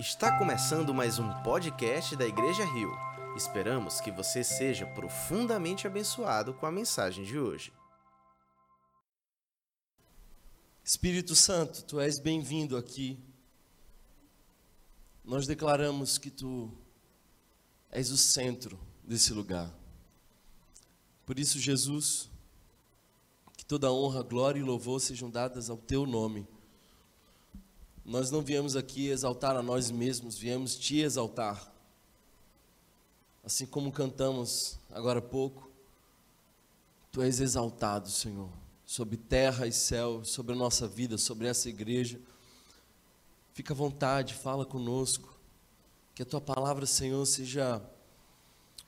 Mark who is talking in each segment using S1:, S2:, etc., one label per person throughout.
S1: Está começando mais um podcast da Igreja Rio. Esperamos que você seja profundamente abençoado com a mensagem de hoje.
S2: Espírito Santo, tu és bem-vindo aqui. Nós declaramos que tu és o centro desse lugar. Por isso, Jesus, que toda honra, glória e louvor sejam dadas ao teu nome. Nós não viemos aqui exaltar a nós mesmos, viemos te exaltar. Assim como cantamos agora há pouco, tu és exaltado, Senhor, sobre terra e céu, sobre a nossa vida, sobre essa igreja. Fica à vontade, fala conosco. Que a tua palavra, Senhor, seja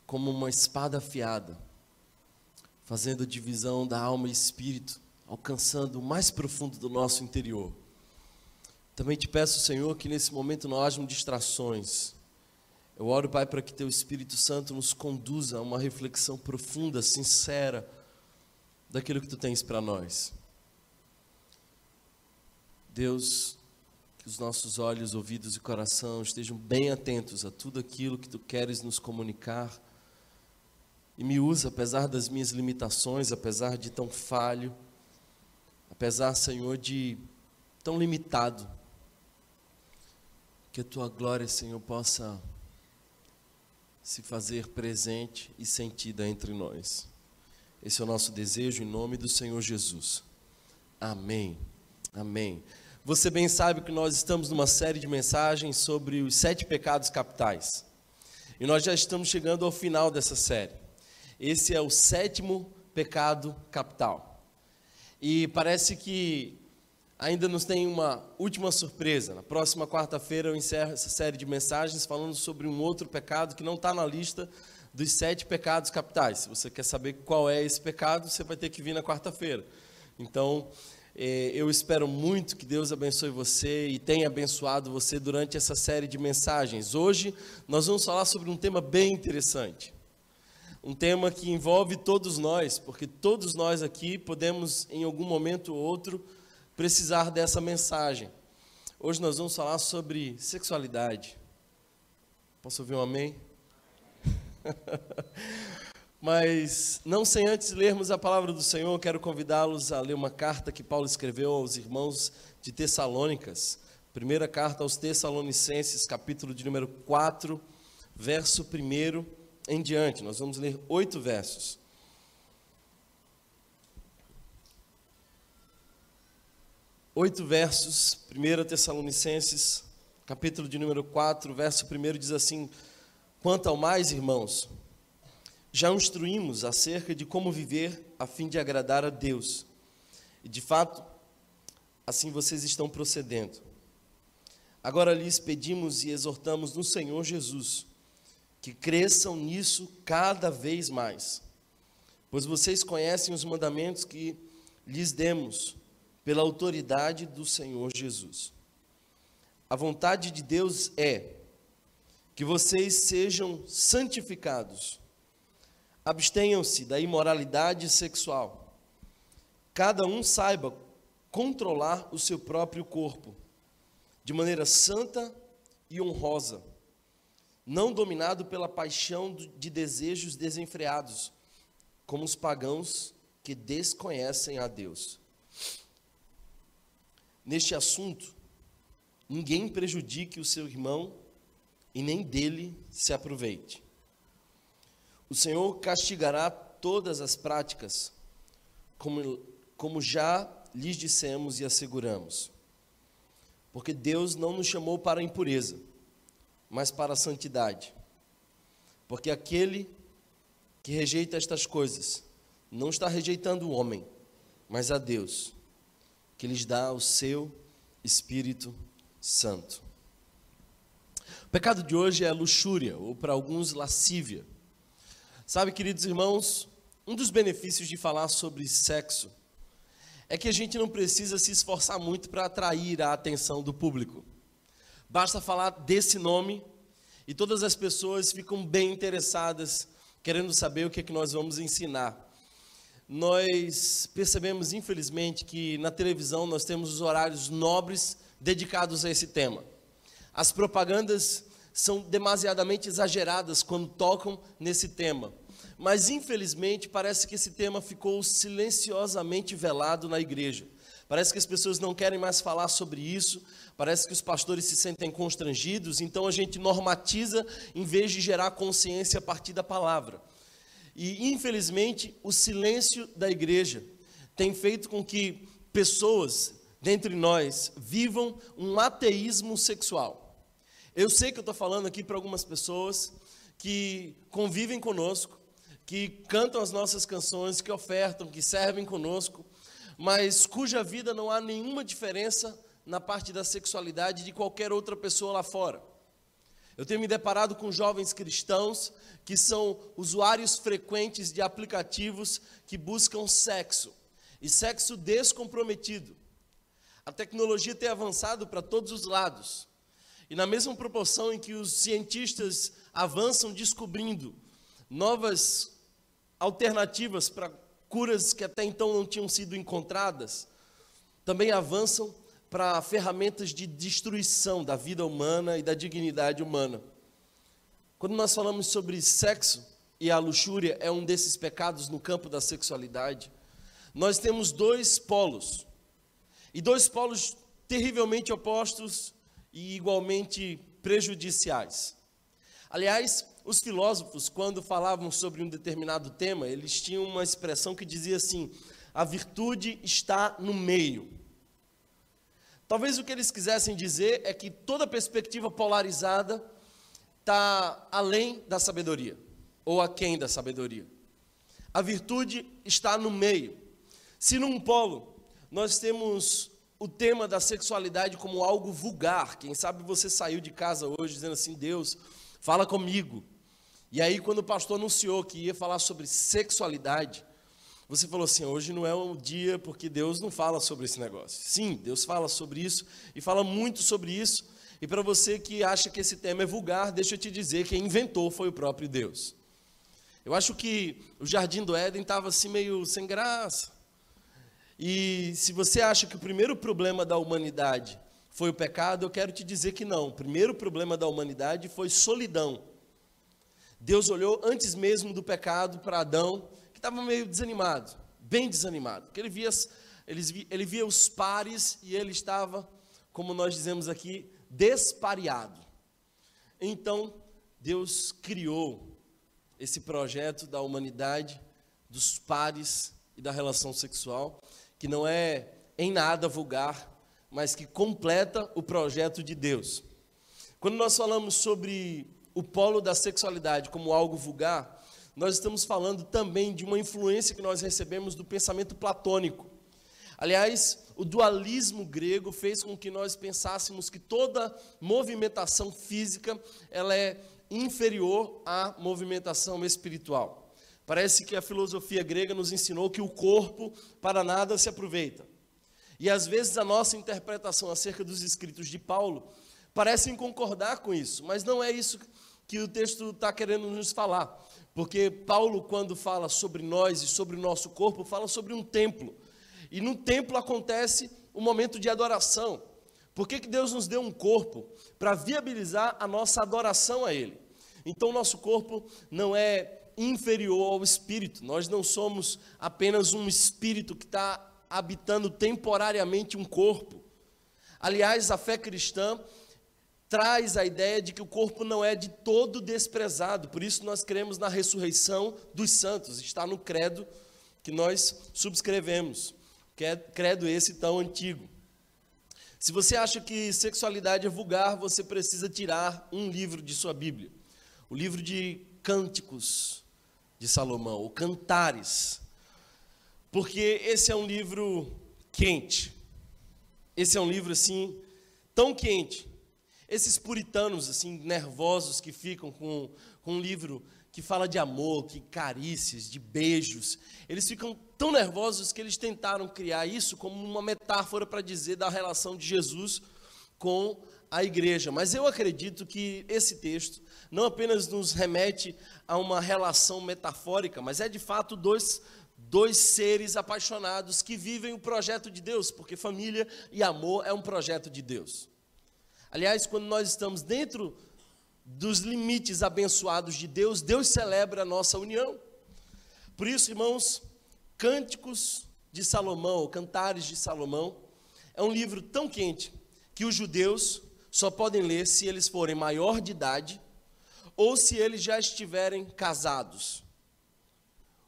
S2: como uma espada afiada, fazendo divisão da alma e espírito, alcançando o mais profundo do nosso interior. Também te peço, Senhor, que nesse momento não hajam distrações. Eu oro, Pai, para que Teu Espírito Santo nos conduza a uma reflexão profunda, sincera, daquilo que Tu tens para nós. Deus, que os nossos olhos, ouvidos e coração estejam bem atentos a tudo aquilo que Tu queres nos comunicar. E me usa, apesar das minhas limitações, apesar de tão falho, apesar, Senhor, de tão limitado que a tua glória, Senhor, possa se fazer presente e sentida entre nós. Esse é o nosso desejo em nome do Senhor Jesus. Amém. Amém. Você bem sabe que nós estamos numa série de mensagens sobre os sete pecados capitais. E nós já estamos chegando ao final dessa série. Esse é o sétimo pecado capital. E parece que ainda nos tem uma última surpresa. Na próxima quarta-feira eu encerro essa série de mensagens falando sobre um outro pecado que não está na lista dos sete pecados capitais. Se você quer saber qual é esse pecado, você vai ter que vir na quarta-feira. Então, eh, eu espero muito que Deus abençoe você e tenha abençoado você durante essa série de mensagens. Hoje nós vamos falar sobre um tema bem interessante. Um tema que envolve todos nós, porque todos nós aqui podemos, em algum momento ou outro, precisar dessa mensagem. Hoje nós vamos falar sobre sexualidade. Posso ouvir um amém? Mas não sem antes lermos a palavra do Senhor, quero convidá-los a ler uma carta que Paulo escreveu aos irmãos de Tessalônicas. Primeira carta aos Tessalonicenses, capítulo de número 4, verso 1 em diante. Nós vamos ler oito versos. Oito versos, 1 Tessalonicenses, capítulo de número 4, verso 1 diz assim: Quanto ao mais, irmãos, já instruímos acerca de como viver a fim de agradar a Deus. E de fato, assim vocês estão procedendo. Agora lhes pedimos e exortamos no Senhor Jesus que cresçam nisso cada vez mais, pois vocês conhecem os mandamentos que lhes demos pela autoridade do Senhor Jesus. A vontade de Deus é que vocês sejam santificados, abstenham-se da imoralidade sexual, cada um saiba controlar o seu próprio corpo, de maneira santa e honrosa, não dominado pela paixão de desejos desenfreados, como os pagãos que desconhecem a Deus neste assunto, ninguém prejudique o seu irmão e nem dele se aproveite. O Senhor castigará todas as práticas, como, como já lhes dissemos e asseguramos. Porque Deus não nos chamou para a impureza, mas para a santidade. Porque aquele que rejeita estas coisas não está rejeitando o homem, mas a Deus que lhes dá o seu Espírito Santo. O pecado de hoje é luxúria, ou para alguns, lascívia. Sabe, queridos irmãos, um dos benefícios de falar sobre sexo é que a gente não precisa se esforçar muito para atrair a atenção do público. Basta falar desse nome e todas as pessoas ficam bem interessadas, querendo saber o que é que nós vamos ensinar nós percebemos, infelizmente, que na televisão nós temos os horários nobres dedicados a esse tema. As propagandas são demasiadamente exageradas quando tocam nesse tema. Mas, infelizmente, parece que esse tema ficou silenciosamente velado na igreja. Parece que as pessoas não querem mais falar sobre isso, parece que os pastores se sentem constrangidos, então a gente normatiza em vez de gerar consciência a partir da palavra. E, infelizmente, o silêncio da igreja tem feito com que pessoas dentre nós vivam um ateísmo sexual. Eu sei que eu estou falando aqui para algumas pessoas que convivem conosco, que cantam as nossas canções, que ofertam, que servem conosco, mas cuja vida não há nenhuma diferença na parte da sexualidade de qualquer outra pessoa lá fora. Eu tenho me deparado com jovens cristãos que são usuários frequentes de aplicativos que buscam sexo, e sexo descomprometido. A tecnologia tem avançado para todos os lados. E na mesma proporção em que os cientistas avançam descobrindo novas alternativas para curas que até então não tinham sido encontradas, também avançam para ferramentas de destruição da vida humana e da dignidade humana. Quando nós falamos sobre sexo e a luxúria é um desses pecados no campo da sexualidade, nós temos dois polos. E dois polos terrivelmente opostos e igualmente prejudiciais. Aliás, os filósofos, quando falavam sobre um determinado tema, eles tinham uma expressão que dizia assim: a virtude está no meio. Talvez o que eles quisessem dizer é que toda perspectiva polarizada está além da sabedoria, ou aquém da sabedoria. A virtude está no meio. Se num polo nós temos o tema da sexualidade como algo vulgar, quem sabe você saiu de casa hoje dizendo assim: Deus, fala comigo. E aí, quando o pastor anunciou que ia falar sobre sexualidade, você falou assim: hoje não é o dia porque Deus não fala sobre esse negócio. Sim, Deus fala sobre isso e fala muito sobre isso. E para você que acha que esse tema é vulgar, deixa eu te dizer: quem inventou foi o próprio Deus. Eu acho que o jardim do Éden estava assim meio sem graça. E se você acha que o primeiro problema da humanidade foi o pecado, eu quero te dizer que não. O primeiro problema da humanidade foi solidão. Deus olhou antes mesmo do pecado para Adão, estava meio desanimado, bem desanimado, porque ele via, ele, ele via os pares e ele estava, como nós dizemos aqui, despareado. Então, Deus criou esse projeto da humanidade, dos pares e da relação sexual, que não é em nada vulgar, mas que completa o projeto de Deus. Quando nós falamos sobre o polo da sexualidade como algo vulgar, nós estamos falando também de uma influência que nós recebemos do pensamento platônico. Aliás, o dualismo grego fez com que nós pensássemos que toda movimentação física ela é inferior à movimentação espiritual. Parece que a filosofia grega nos ensinou que o corpo para nada se aproveita. E às vezes a nossa interpretação acerca dos escritos de Paulo parecem concordar com isso, mas não é isso que o texto está querendo nos falar. Porque Paulo, quando fala sobre nós e sobre o nosso corpo, fala sobre um templo. E no templo acontece um momento de adoração. Por que, que Deus nos deu um corpo? Para viabilizar a nossa adoração a Ele. Então, o nosso corpo não é inferior ao espírito. Nós não somos apenas um espírito que está habitando temporariamente um corpo. Aliás, a fé cristã traz a ideia de que o corpo não é de todo desprezado. Por isso nós cremos na ressurreição dos santos. Está no credo que nós subscrevemos. É credo esse tão antigo. Se você acha que sexualidade é vulgar, você precisa tirar um livro de sua Bíblia. O livro de Cânticos de Salomão, o Cantares. Porque esse é um livro quente. Esse é um livro assim tão quente esses puritanos, assim, nervosos que ficam com, com um livro que fala de amor, que carícias, de beijos, eles ficam tão nervosos que eles tentaram criar isso como uma metáfora para dizer da relação de Jesus com a igreja. Mas eu acredito que esse texto não apenas nos remete a uma relação metafórica, mas é de fato dois, dois seres apaixonados que vivem o projeto de Deus, porque família e amor é um projeto de Deus. Aliás, quando nós estamos dentro dos limites abençoados de Deus, Deus celebra a nossa união. Por isso, irmãos, Cânticos de Salomão, Cantares de Salomão, é um livro tão quente que os judeus só podem ler se eles forem maior de idade ou se eles já estiverem casados.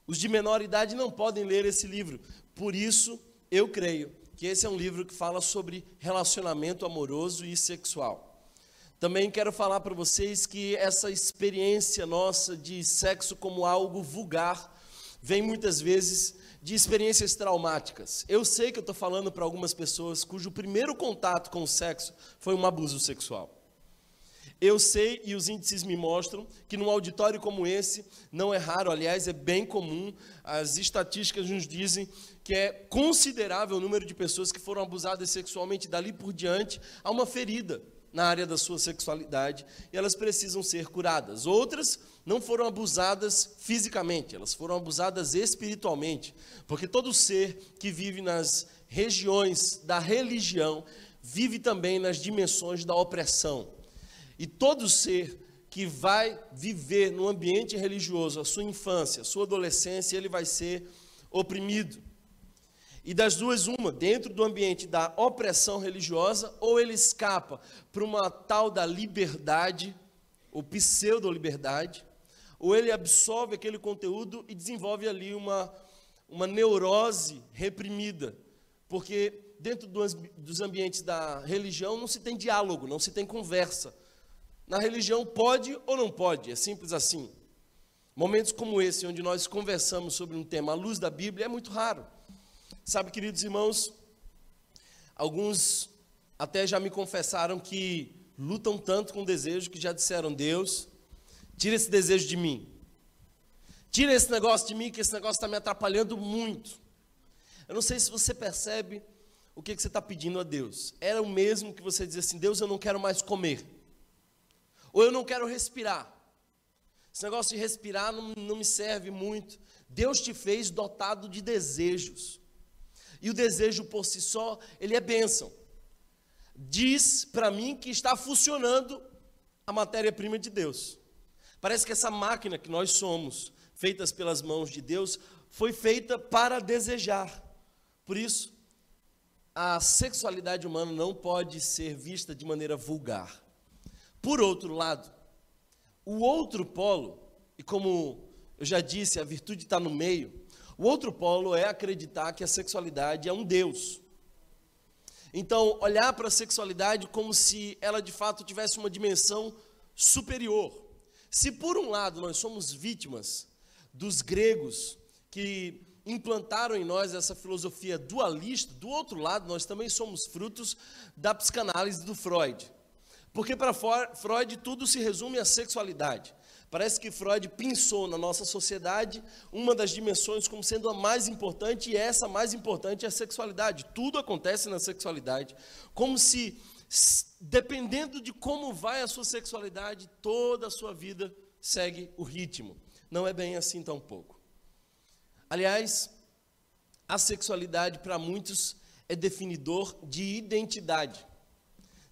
S2: Os de menor idade não podem ler esse livro. Por isso, eu creio que esse é um livro que fala sobre relacionamento amoroso e sexual. Também quero falar para vocês que essa experiência nossa de sexo como algo vulgar vem muitas vezes de experiências traumáticas. Eu sei que eu estou falando para algumas pessoas cujo primeiro contato com o sexo foi um abuso sexual. Eu sei e os índices me mostram que num auditório como esse, não é raro, aliás, é bem comum, as estatísticas nos dizem que é considerável o número de pessoas que foram abusadas sexualmente, dali por diante há uma ferida na área da sua sexualidade e elas precisam ser curadas. Outras não foram abusadas fisicamente, elas foram abusadas espiritualmente, porque todo ser que vive nas regiões da religião vive também nas dimensões da opressão. E todo ser que vai viver no ambiente religioso, a sua infância, a sua adolescência, ele vai ser oprimido. E das duas, uma, dentro do ambiente da opressão religiosa, ou ele escapa para uma tal da liberdade, ou pseudo-liberdade, ou ele absorve aquele conteúdo e desenvolve ali uma, uma neurose reprimida, porque dentro dos, dos ambientes da religião não se tem diálogo, não se tem conversa. Na religião pode ou não pode, é simples assim. Momentos como esse, onde nós conversamos sobre um tema à luz da Bíblia, é muito raro. Sabe, queridos irmãos, alguns até já me confessaram que lutam tanto com desejo que já disseram: Deus, tira esse desejo de mim. Tira esse negócio de mim, que esse negócio está me atrapalhando muito. Eu não sei se você percebe o que, que você está pedindo a Deus. Era o mesmo que você dizer assim: Deus, eu não quero mais comer. Ou eu não quero respirar. Esse negócio de respirar não, não me serve muito. Deus te fez dotado de desejos. E o desejo por si só, ele é bênção. Diz para mim que está funcionando a matéria-prima de Deus. Parece que essa máquina que nós somos, feitas pelas mãos de Deus, foi feita para desejar. Por isso, a sexualidade humana não pode ser vista de maneira vulgar. Por outro lado, o outro polo, e como eu já disse, a virtude está no meio, o outro polo é acreditar que a sexualidade é um Deus. Então, olhar para a sexualidade como se ela de fato tivesse uma dimensão superior. Se por um lado nós somos vítimas dos gregos que implantaram em nós essa filosofia dualista, do outro lado nós também somos frutos da psicanálise do Freud. Porque para Freud tudo se resume à sexualidade. Parece que Freud pensou na nossa sociedade uma das dimensões como sendo a mais importante, e essa mais importante é a sexualidade. Tudo acontece na sexualidade. Como se, dependendo de como vai a sua sexualidade, toda a sua vida segue o ritmo. Não é bem assim tão pouco. Aliás, a sexualidade para muitos é definidor de identidade.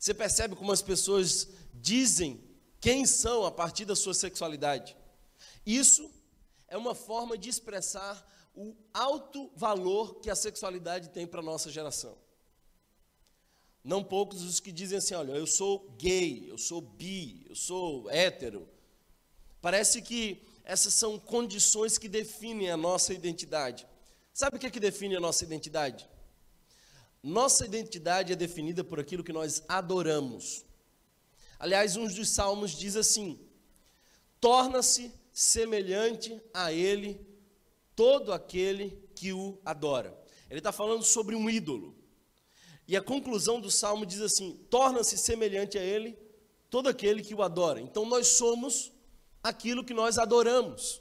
S2: Você percebe como as pessoas dizem quem são a partir da sua sexualidade. Isso é uma forma de expressar o alto valor que a sexualidade tem para a nossa geração. Não poucos os que dizem assim: olha, eu sou gay, eu sou bi, eu sou hétero. Parece que essas são condições que definem a nossa identidade. Sabe o que, é que define a nossa identidade? Nossa identidade é definida por aquilo que nós adoramos. Aliás, um dos salmos diz assim: torna-se semelhante a ele todo aquele que o adora. Ele está falando sobre um ídolo. E a conclusão do salmo diz assim: torna-se semelhante a ele todo aquele que o adora. Então nós somos aquilo que nós adoramos.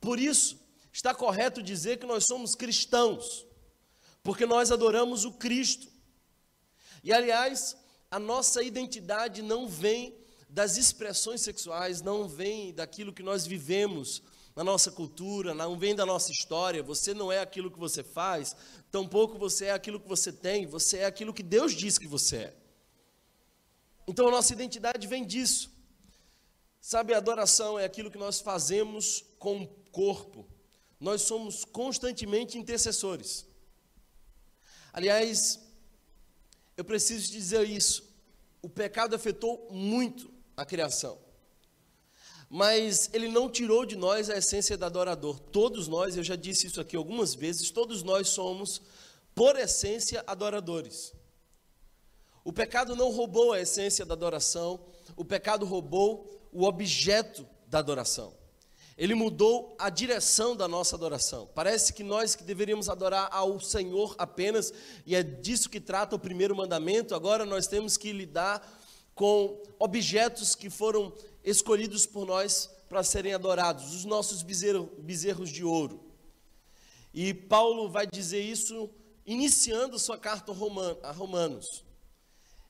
S2: Por isso, está correto dizer que nós somos cristãos, porque nós adoramos o Cristo. E aliás, a nossa identidade não vem das expressões sexuais, não vem daquilo que nós vivemos na nossa cultura, não vem da nossa história. Você não é aquilo que você faz, tampouco você é aquilo que você tem, você é aquilo que Deus diz que você é. Então a nossa identidade vem disso. Sabe, a adoração é aquilo que nós fazemos com o corpo. Nós somos constantemente intercessores. Aliás, eu preciso dizer isso. O pecado afetou muito a criação. Mas ele não tirou de nós a essência do adorador. Todos nós, eu já disse isso aqui algumas vezes, todos nós somos, por essência, adoradores. O pecado não roubou a essência da adoração, o pecado roubou o objeto da adoração. Ele mudou a direção da nossa adoração. Parece que nós que deveríamos adorar ao Senhor apenas, e é disso que trata o primeiro mandamento, agora nós temos que lidar com objetos que foram escolhidos por nós para serem adorados, os nossos bezerros de ouro. E Paulo vai dizer isso iniciando sua carta a Romanos.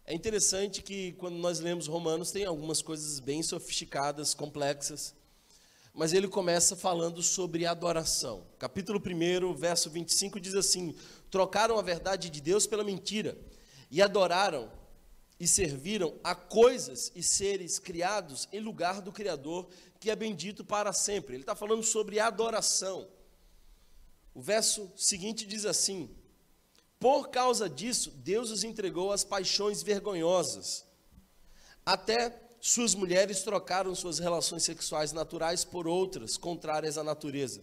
S2: É interessante que quando nós lemos Romanos tem algumas coisas bem sofisticadas, complexas, mas ele começa falando sobre adoração. Capítulo 1, verso 25 diz assim: Trocaram a verdade de Deus pela mentira e adoraram e serviram a coisas e seres criados em lugar do Criador, que é bendito para sempre. Ele está falando sobre adoração. O verso seguinte diz assim: por causa disso, Deus os entregou às paixões vergonhosas. Até suas mulheres trocaram suas relações sexuais naturais por outras contrárias à natureza.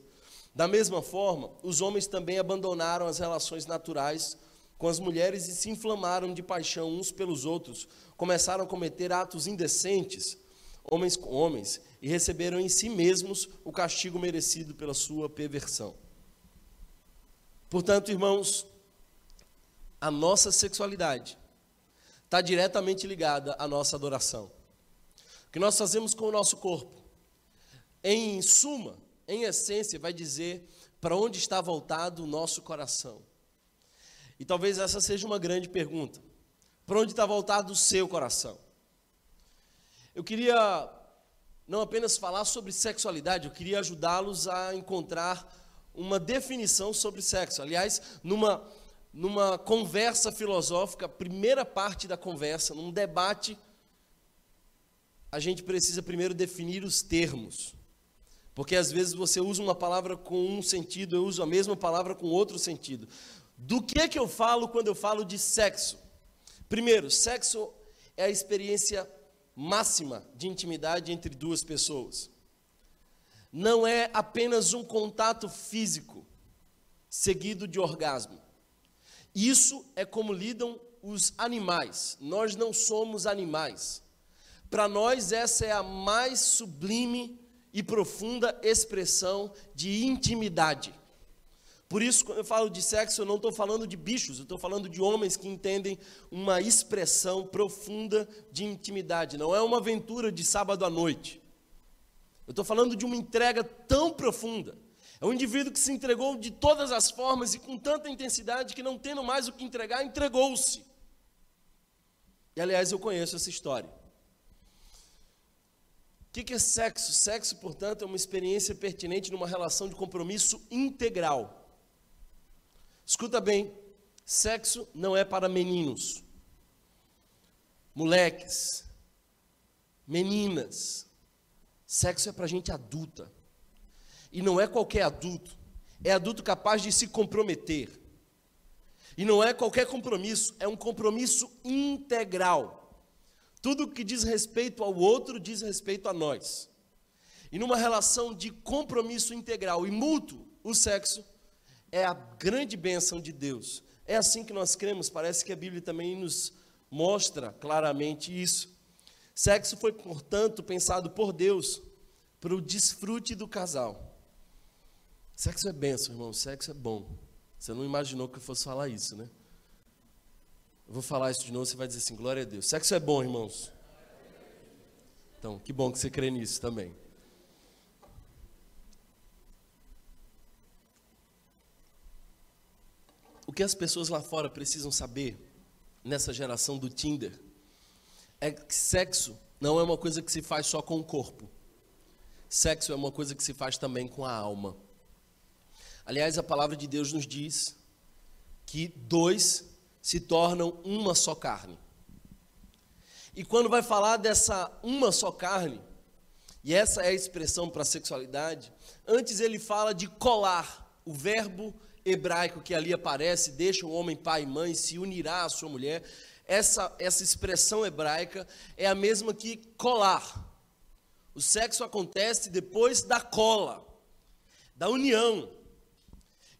S2: Da mesma forma, os homens também abandonaram as relações naturais com as mulheres e se inflamaram de paixão uns pelos outros, começaram a cometer atos indecentes, homens com homens, e receberam em si mesmos o castigo merecido pela sua perversão. Portanto, irmãos, a nossa sexualidade está diretamente ligada à nossa adoração. Que nós fazemos com o nosso corpo, em suma, em essência, vai dizer para onde está voltado o nosso coração. E talvez essa seja uma grande pergunta. Para onde está voltado o seu coração? Eu queria não apenas falar sobre sexualidade, eu queria ajudá-los a encontrar uma definição sobre sexo. Aliás, numa numa conversa filosófica, primeira parte da conversa, num debate, a gente precisa primeiro definir os termos. Porque às vezes você usa uma palavra com um sentido, eu uso a mesma palavra com outro sentido. Do que é que eu falo quando eu falo de sexo? Primeiro, sexo é a experiência máxima de intimidade entre duas pessoas. Não é apenas um contato físico seguido de orgasmo. Isso é como lidam os animais. Nós não somos animais. Para nós, essa é a mais sublime e profunda expressão de intimidade. Por isso, quando eu falo de sexo, eu não estou falando de bichos, eu estou falando de homens que entendem uma expressão profunda de intimidade. Não é uma aventura de sábado à noite. Eu estou falando de uma entrega tão profunda é um indivíduo que se entregou de todas as formas e com tanta intensidade que, não tendo mais o que entregar, entregou-se. E aliás, eu conheço essa história. O que é sexo? Sexo, portanto, é uma experiência pertinente numa relação de compromisso integral. Escuta bem: sexo não é para meninos, moleques, meninas. Sexo é para gente adulta. E não é qualquer adulto, é adulto capaz de se comprometer. E não é qualquer compromisso, é um compromisso integral. Tudo que diz respeito ao outro diz respeito a nós. E numa relação de compromisso integral e mútuo, o sexo é a grande bênção de Deus. É assim que nós cremos, parece que a Bíblia também nos mostra claramente isso. Sexo foi, portanto, pensado por Deus para o desfrute do casal. Sexo é benção, irmão. Sexo é bom. Você não imaginou que eu fosse falar isso, né? Eu vou falar isso de novo, você vai dizer assim: glória a Deus. Sexo é bom, irmãos. Então, que bom que você crê nisso também. O que as pessoas lá fora precisam saber nessa geração do Tinder é que sexo não é uma coisa que se faz só com o corpo. Sexo é uma coisa que se faz também com a alma. Aliás, a palavra de Deus nos diz que dois se tornam uma só carne. E quando vai falar dessa uma só carne, e essa é a expressão para a sexualidade, antes ele fala de colar, o verbo hebraico que ali aparece, deixa o homem pai e mãe, se unirá à sua mulher. Essa, essa expressão hebraica é a mesma que colar. O sexo acontece depois da cola, da união.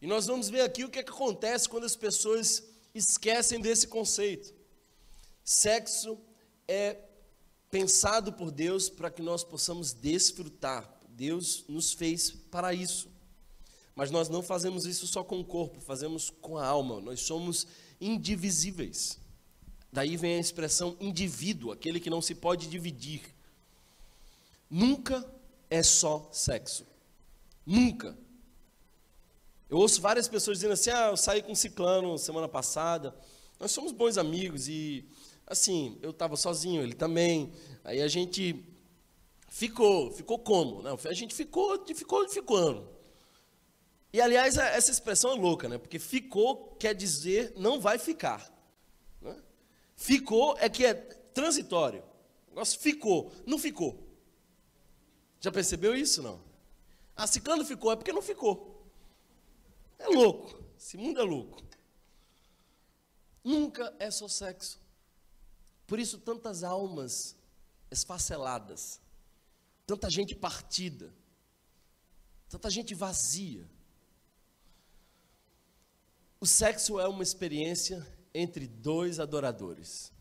S2: E nós vamos ver aqui o que, é que acontece quando as pessoas esquecem desse conceito. Sexo é pensado por Deus para que nós possamos desfrutar. Deus nos fez para isso. Mas nós não fazemos isso só com o corpo, fazemos com a alma. Nós somos indivisíveis. Daí vem a expressão indivíduo, aquele que não se pode dividir. Nunca é só sexo. Nunca. Eu ouço várias pessoas dizendo assim: ah, eu saí com um ciclano semana passada. Nós somos bons amigos e, assim, eu estava sozinho, ele também. Aí a gente ficou, ficou como? Não, a gente ficou, ficou ficando. E, aliás, essa expressão é louca, né? Porque ficou quer dizer não vai ficar. Né? Ficou é que é transitório. O negócio ficou, não ficou. Já percebeu isso, não? Ah, ciclano ficou, é porque não ficou. É louco. Esse mundo é louco. Nunca é só sexo. Por isso, tantas almas esfaceladas, tanta gente partida, tanta gente vazia. O sexo é uma experiência entre dois adoradores.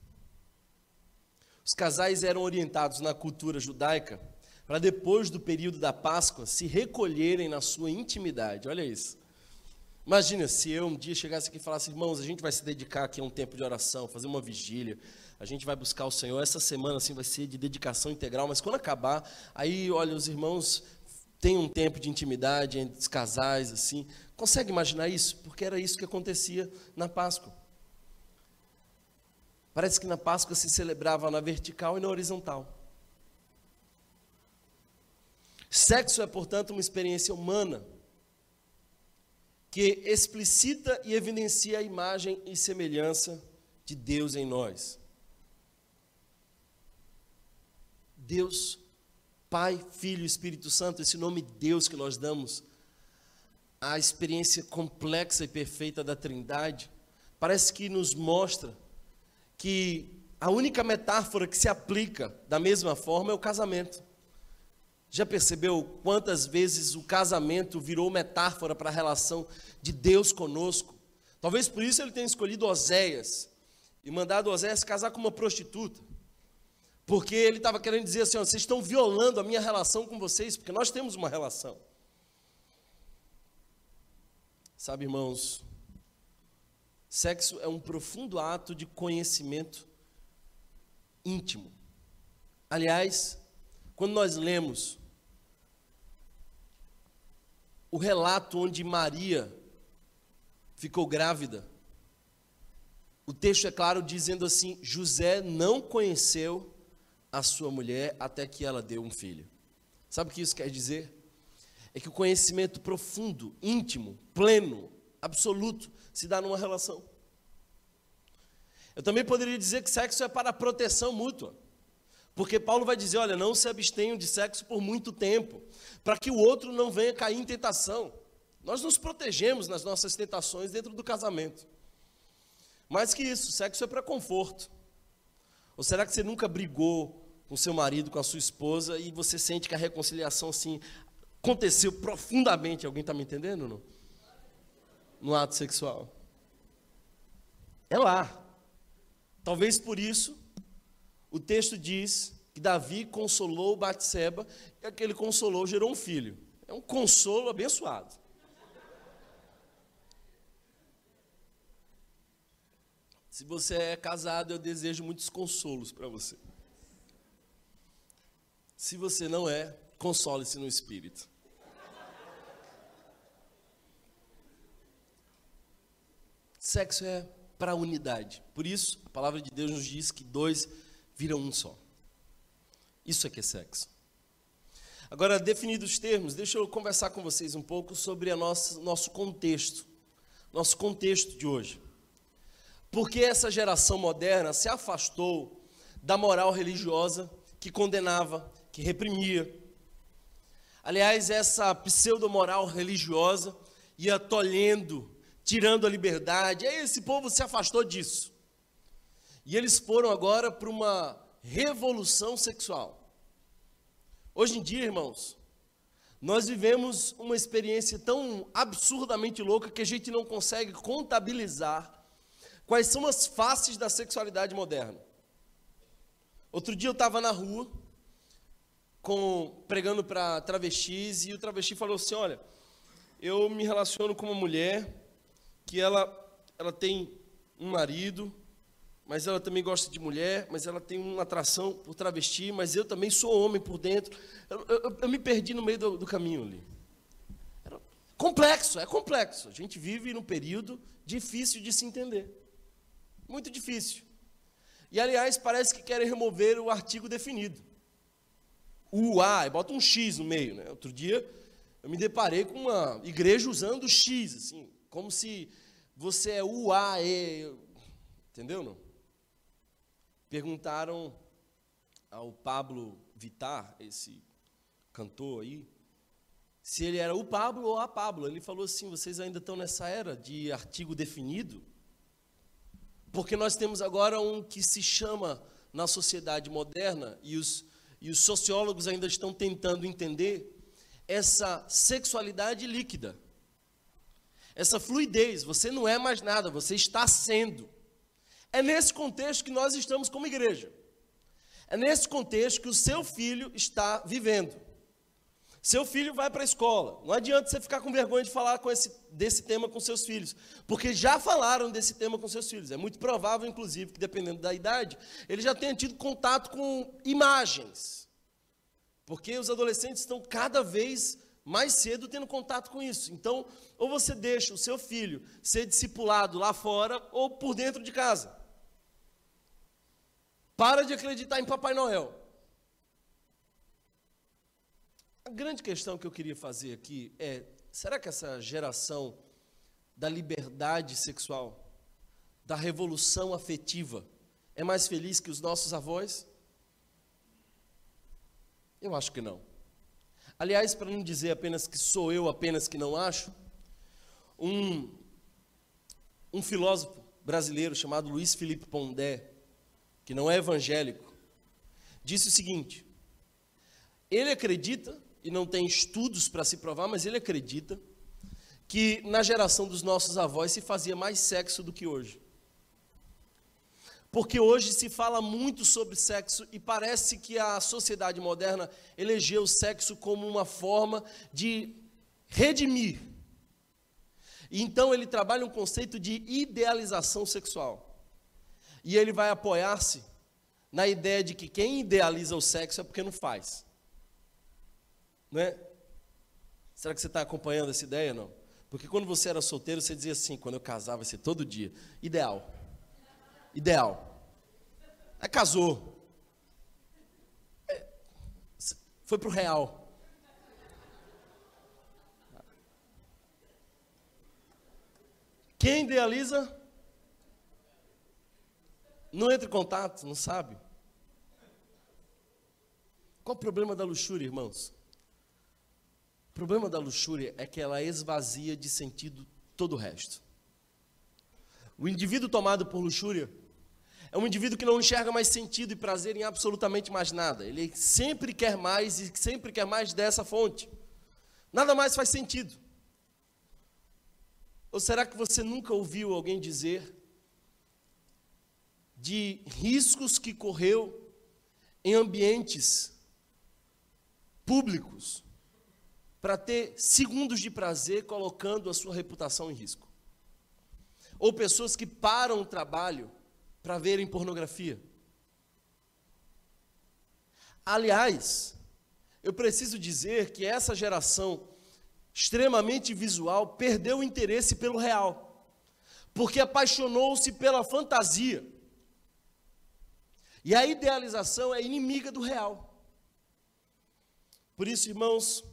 S2: Os casais eram orientados na cultura judaica para depois do período da Páscoa se recolherem na sua intimidade. Olha isso. Imagina se eu um dia chegasse aqui e falasse, irmãos, a gente vai se dedicar aqui a um tempo de oração, fazer uma vigília, a gente vai buscar o Senhor. Essa semana assim vai ser de dedicação integral, mas quando acabar, aí, olha, os irmãos têm um tempo de intimidade entre os casais, assim. Consegue imaginar isso? Porque era isso que acontecia na Páscoa. Parece que na Páscoa se celebrava na vertical e na horizontal. Sexo é, portanto, uma experiência humana que explicita e evidencia a imagem e semelhança de Deus em nós. Deus, Pai, Filho Espírito Santo, esse nome Deus que nós damos à experiência complexa e perfeita da Trindade, parece que nos mostra que a única metáfora que se aplica da mesma forma é o casamento. Já percebeu quantas vezes o casamento virou metáfora para a relação de Deus conosco? Talvez por isso ele tenha escolhido Oséias e mandado Oséias casar com uma prostituta. Porque ele estava querendo dizer assim: ó, vocês estão violando a minha relação com vocês, porque nós temos uma relação. Sabe, irmãos, sexo é um profundo ato de conhecimento íntimo. Aliás, quando nós lemos o relato onde Maria ficou grávida. O texto é claro dizendo assim: José não conheceu a sua mulher até que ela deu um filho. Sabe o que isso quer dizer? É que o conhecimento profundo, íntimo, pleno, absoluto, se dá numa relação. Eu também poderia dizer que sexo é para proteção mútua. Porque Paulo vai dizer: olha, não se abstenham de sexo por muito tempo, para que o outro não venha cair em tentação. Nós nos protegemos nas nossas tentações dentro do casamento. Mais que isso, sexo é para conforto. Ou será que você nunca brigou com seu marido, com a sua esposa, e você sente que a reconciliação assim aconteceu profundamente? Alguém está me entendendo? Não? No ato sexual. É lá. Talvez por isso o texto diz que Davi consolou Batseba e aquele consolou gerou um filho. É um consolo abençoado. Se você é casado, eu desejo muitos consolos para você. Se você não é, console-se no espírito. Sexo é para unidade. Por isso, a palavra de Deus nos diz que dois viram um só. Isso é que é sexo. Agora, definidos os termos, deixa eu conversar com vocês um pouco sobre nossa, nosso contexto, nosso contexto de hoje. Porque essa geração moderna se afastou da moral religiosa que condenava, que reprimia. Aliás, essa pseudo-moral religiosa ia tolhendo, tirando a liberdade. Aí esse povo se afastou disso. E eles foram agora para uma revolução sexual. Hoje em dia, irmãos, nós vivemos uma experiência tão absurdamente louca que a gente não consegue contabilizar quais são as faces da sexualidade moderna. Outro dia eu estava na rua com, pregando para travestis e o travesti falou assim: Olha, eu me relaciono com uma mulher que ela, ela tem um marido, mas ela também gosta de mulher, mas ela tem uma atração por travesti, mas eu também sou homem por dentro. Eu, eu, eu me perdi no meio do, do caminho ali. Era complexo, é complexo. A gente vive num período difícil de se entender. Muito difícil. E, aliás, parece que querem remover o artigo definido. O A, bota um X no meio. Né? Outro dia, eu me deparei com uma igreja usando X, assim, como se você é o A, E, entendeu não? Perguntaram ao Pablo Vitar, esse cantor aí, se ele era o Pablo ou a Pablo. Ele falou assim: vocês ainda estão nessa era de artigo definido? Porque nós temos agora um que se chama na sociedade moderna, e os, e os sociólogos ainda estão tentando entender, essa sexualidade líquida. Essa fluidez, você não é mais nada, você está sendo. É nesse contexto que nós estamos como igreja. É nesse contexto que o seu filho está vivendo. Seu filho vai para a escola. Não adianta você ficar com vergonha de falar com esse, desse tema com seus filhos, porque já falaram desse tema com seus filhos. É muito provável, inclusive, que dependendo da idade, ele já tenha tido contato com imagens. Porque os adolescentes estão cada vez mais cedo tendo contato com isso. Então, ou você deixa o seu filho ser discipulado lá fora ou por dentro de casa. Para de acreditar em Papai Noel. A grande questão que eu queria fazer aqui é: será que essa geração da liberdade sexual, da revolução afetiva, é mais feliz que os nossos avós? Eu acho que não. Aliás, para não dizer apenas que sou eu apenas que não acho, um, um filósofo brasileiro chamado Luiz Felipe Pondé, que não é evangélico, disse o seguinte: ele acredita, e não tem estudos para se provar, mas ele acredita, que na geração dos nossos avós se fazia mais sexo do que hoje. Porque hoje se fala muito sobre sexo e parece que a sociedade moderna elegeu o sexo como uma forma de redimir. Então ele trabalha um conceito de idealização sexual. E ele vai apoiar-se na ideia de que quem idealiza o sexo é porque não faz. Não é? Será que você está acompanhando essa ideia não? Porque quando você era solteiro, você dizia assim, quando eu casar vai ser todo dia. Ideal. Ideal. Aí casou. É, foi para o real. Quem idealiza não entra em contato, não sabe. Qual o problema da luxúria, irmãos? O problema da luxúria é que ela esvazia de sentido todo o resto. O indivíduo tomado por luxúria é um indivíduo que não enxerga mais sentido e prazer em absolutamente mais nada. Ele sempre quer mais e sempre quer mais dessa fonte. Nada mais faz sentido. Ou será que você nunca ouviu alguém dizer de riscos que correu em ambientes públicos para ter segundos de prazer colocando a sua reputação em risco. Ou pessoas que param o trabalho para verem pornografia. Aliás, eu preciso dizer que essa geração extremamente visual perdeu o interesse pelo real, porque apaixonou-se pela fantasia. E a idealização é inimiga do real. Por isso, irmãos,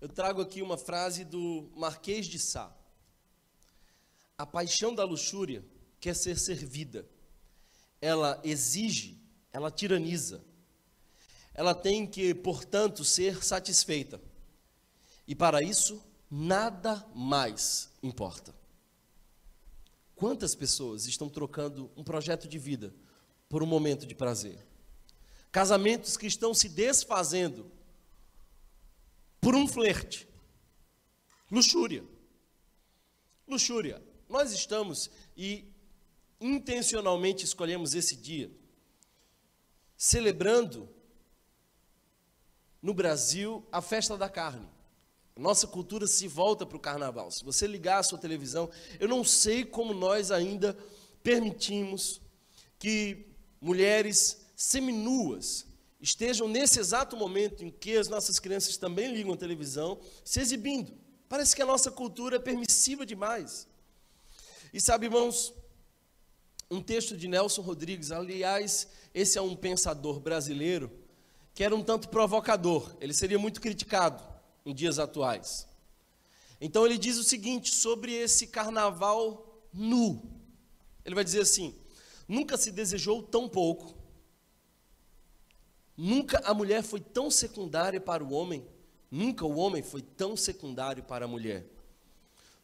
S2: eu trago aqui uma frase do Marquês de Sá. A paixão da luxúria quer ser servida. ela exige, ela tiraniza. Ela tem que, portanto, ser satisfeita. E para isso, nada mais importa. Quantas pessoas estão trocando um projeto de vida por um momento de prazer? Casamentos que estão se desfazendo por um flerte. Luxúria. Luxúria. Nós estamos e intencionalmente escolhemos esse dia celebrando no Brasil a festa da carne. Nossa cultura se volta para o carnaval. Se você ligar a sua televisão, eu não sei como nós ainda permitimos que mulheres seminuas estejam nesse exato momento em que as nossas crianças também ligam a televisão, se exibindo. Parece que a nossa cultura é permissiva demais. E sabe, irmãos, um texto de Nelson Rodrigues, aliás, esse é um pensador brasileiro que era um tanto provocador, ele seria muito criticado em dias atuais. Então ele diz o seguinte sobre esse carnaval nu. Ele vai dizer assim: nunca se desejou tão pouco, nunca a mulher foi tão secundária para o homem, nunca o homem foi tão secundário para a mulher.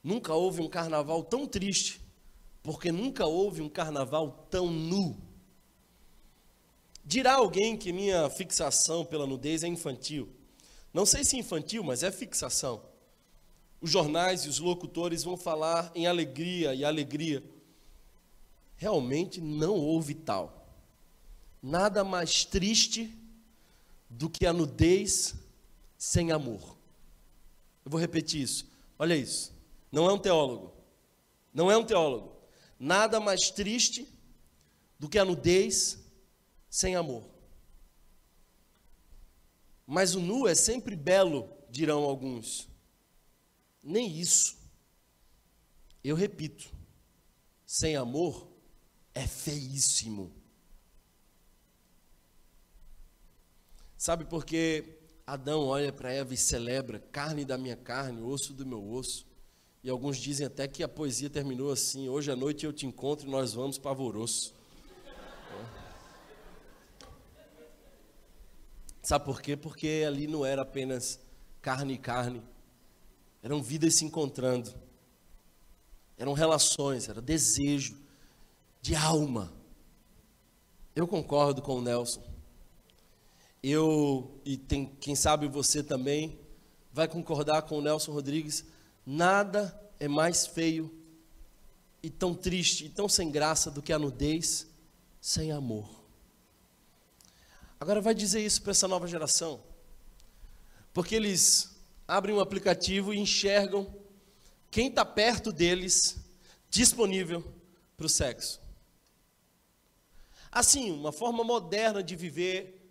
S2: Nunca houve um carnaval tão triste, porque nunca houve um carnaval tão nu. Dirá alguém que minha fixação pela nudez é infantil. Não sei se infantil, mas é fixação. Os jornais e os locutores vão falar em alegria e alegria. Realmente não houve tal. Nada mais triste do que a nudez sem amor. Eu vou repetir isso. Olha isso. Não é um teólogo. Não é um teólogo. Nada mais triste do que a nudez sem amor. Mas o nu é sempre belo, dirão alguns. Nem isso. Eu repito, sem amor é feíssimo. Sabe por que Adão olha para Eva e celebra carne da minha carne, osso do meu osso? E alguns dizem até que a poesia terminou assim: hoje à noite eu te encontro e nós vamos pavoroso. Sabe por quê? Porque ali não era apenas carne e carne, eram vidas se encontrando, eram relações, era desejo de alma. Eu concordo com o Nelson. Eu, e tem, quem sabe você também, vai concordar com o Nelson Rodrigues, nada é mais feio e tão triste e tão sem graça do que a nudez sem amor. Agora vai dizer isso para essa nova geração. Porque eles abrem um aplicativo e enxergam quem está perto deles disponível para o sexo. Assim, uma forma moderna de viver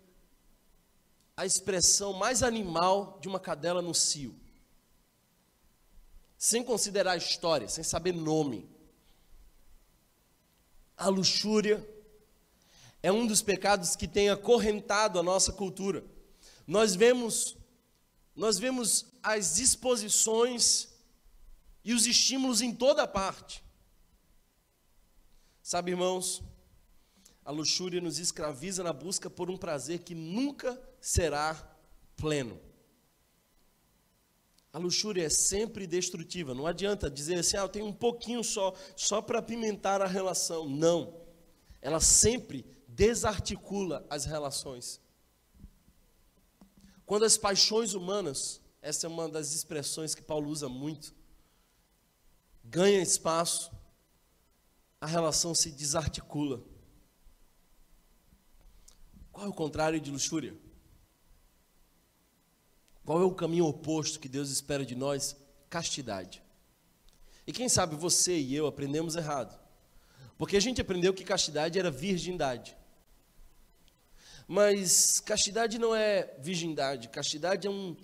S2: a expressão mais animal de uma cadela no cio. Sem considerar a história, sem saber nome. A luxúria é um dos pecados que tem acorrentado a nossa cultura. Nós vemos nós vemos as disposições e os estímulos em toda parte. Sabe, irmãos, a luxúria nos escraviza na busca por um prazer que nunca será pleno. A luxúria é sempre destrutiva. Não adianta dizer assim, ah, eu tenho um pouquinho só, só para apimentar a relação. Não. Ela sempre desarticula as relações. Quando as paixões humanas, essa é uma das expressões que Paulo usa muito, ganha espaço, a relação se desarticula. Qual é o contrário de luxúria? Qual é o caminho oposto que Deus espera de nós? Castidade. E quem sabe você e eu aprendemos errado. Porque a gente aprendeu que castidade era virgindade. Mas castidade não é virgindade, castidade é, um,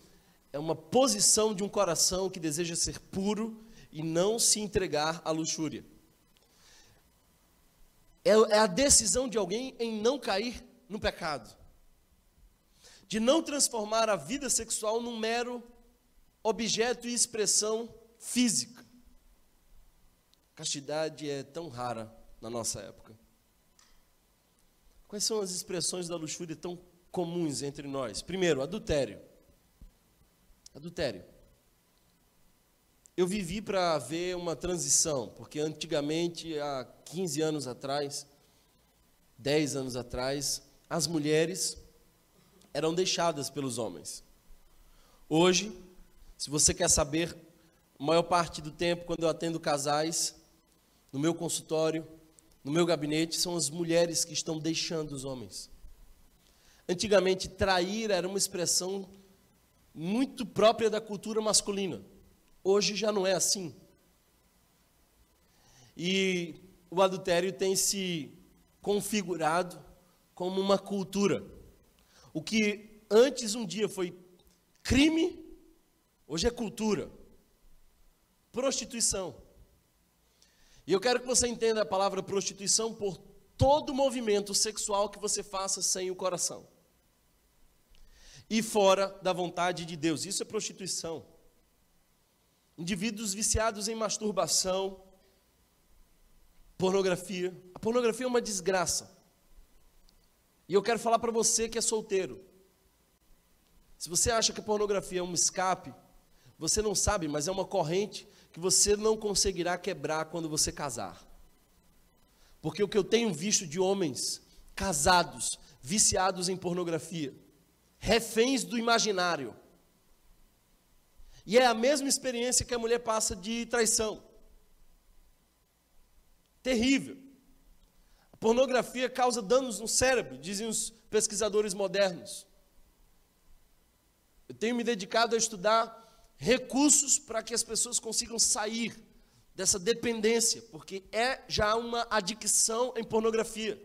S2: é uma posição de um coração que deseja ser puro e não se entregar à luxúria. É, é a decisão de alguém em não cair no pecado, de não transformar a vida sexual num mero objeto e expressão física. Castidade é tão rara na nossa época. Quais são as expressões da luxúria tão comuns entre nós? Primeiro, adultério. Adultério. Eu vivi para ver uma transição, porque antigamente, há 15 anos atrás, 10 anos atrás, as mulheres eram deixadas pelos homens. Hoje, se você quer saber, a maior parte do tempo, quando eu atendo casais, no meu consultório, no meu gabinete, são as mulheres que estão deixando os homens. Antigamente, trair era uma expressão muito própria da cultura masculina. Hoje já não é assim. E o adultério tem se configurado como uma cultura. O que antes um dia foi crime, hoje é cultura. Prostituição. E eu quero que você entenda a palavra prostituição por todo movimento sexual que você faça sem o coração. E fora da vontade de Deus. Isso é prostituição indivíduos viciados em masturbação, pornografia. A pornografia é uma desgraça. E eu quero falar para você que é solteiro. Se você acha que a pornografia é um escape, você não sabe, mas é uma corrente que você não conseguirá quebrar quando você casar. Porque o que eu tenho visto de homens casados, viciados em pornografia, reféns do imaginário, e é a mesma experiência que a mulher passa de traição. Terrível. Pornografia causa danos no cérebro, dizem os pesquisadores modernos. Eu tenho me dedicado a estudar recursos para que as pessoas consigam sair dessa dependência, porque é já uma adicção em pornografia.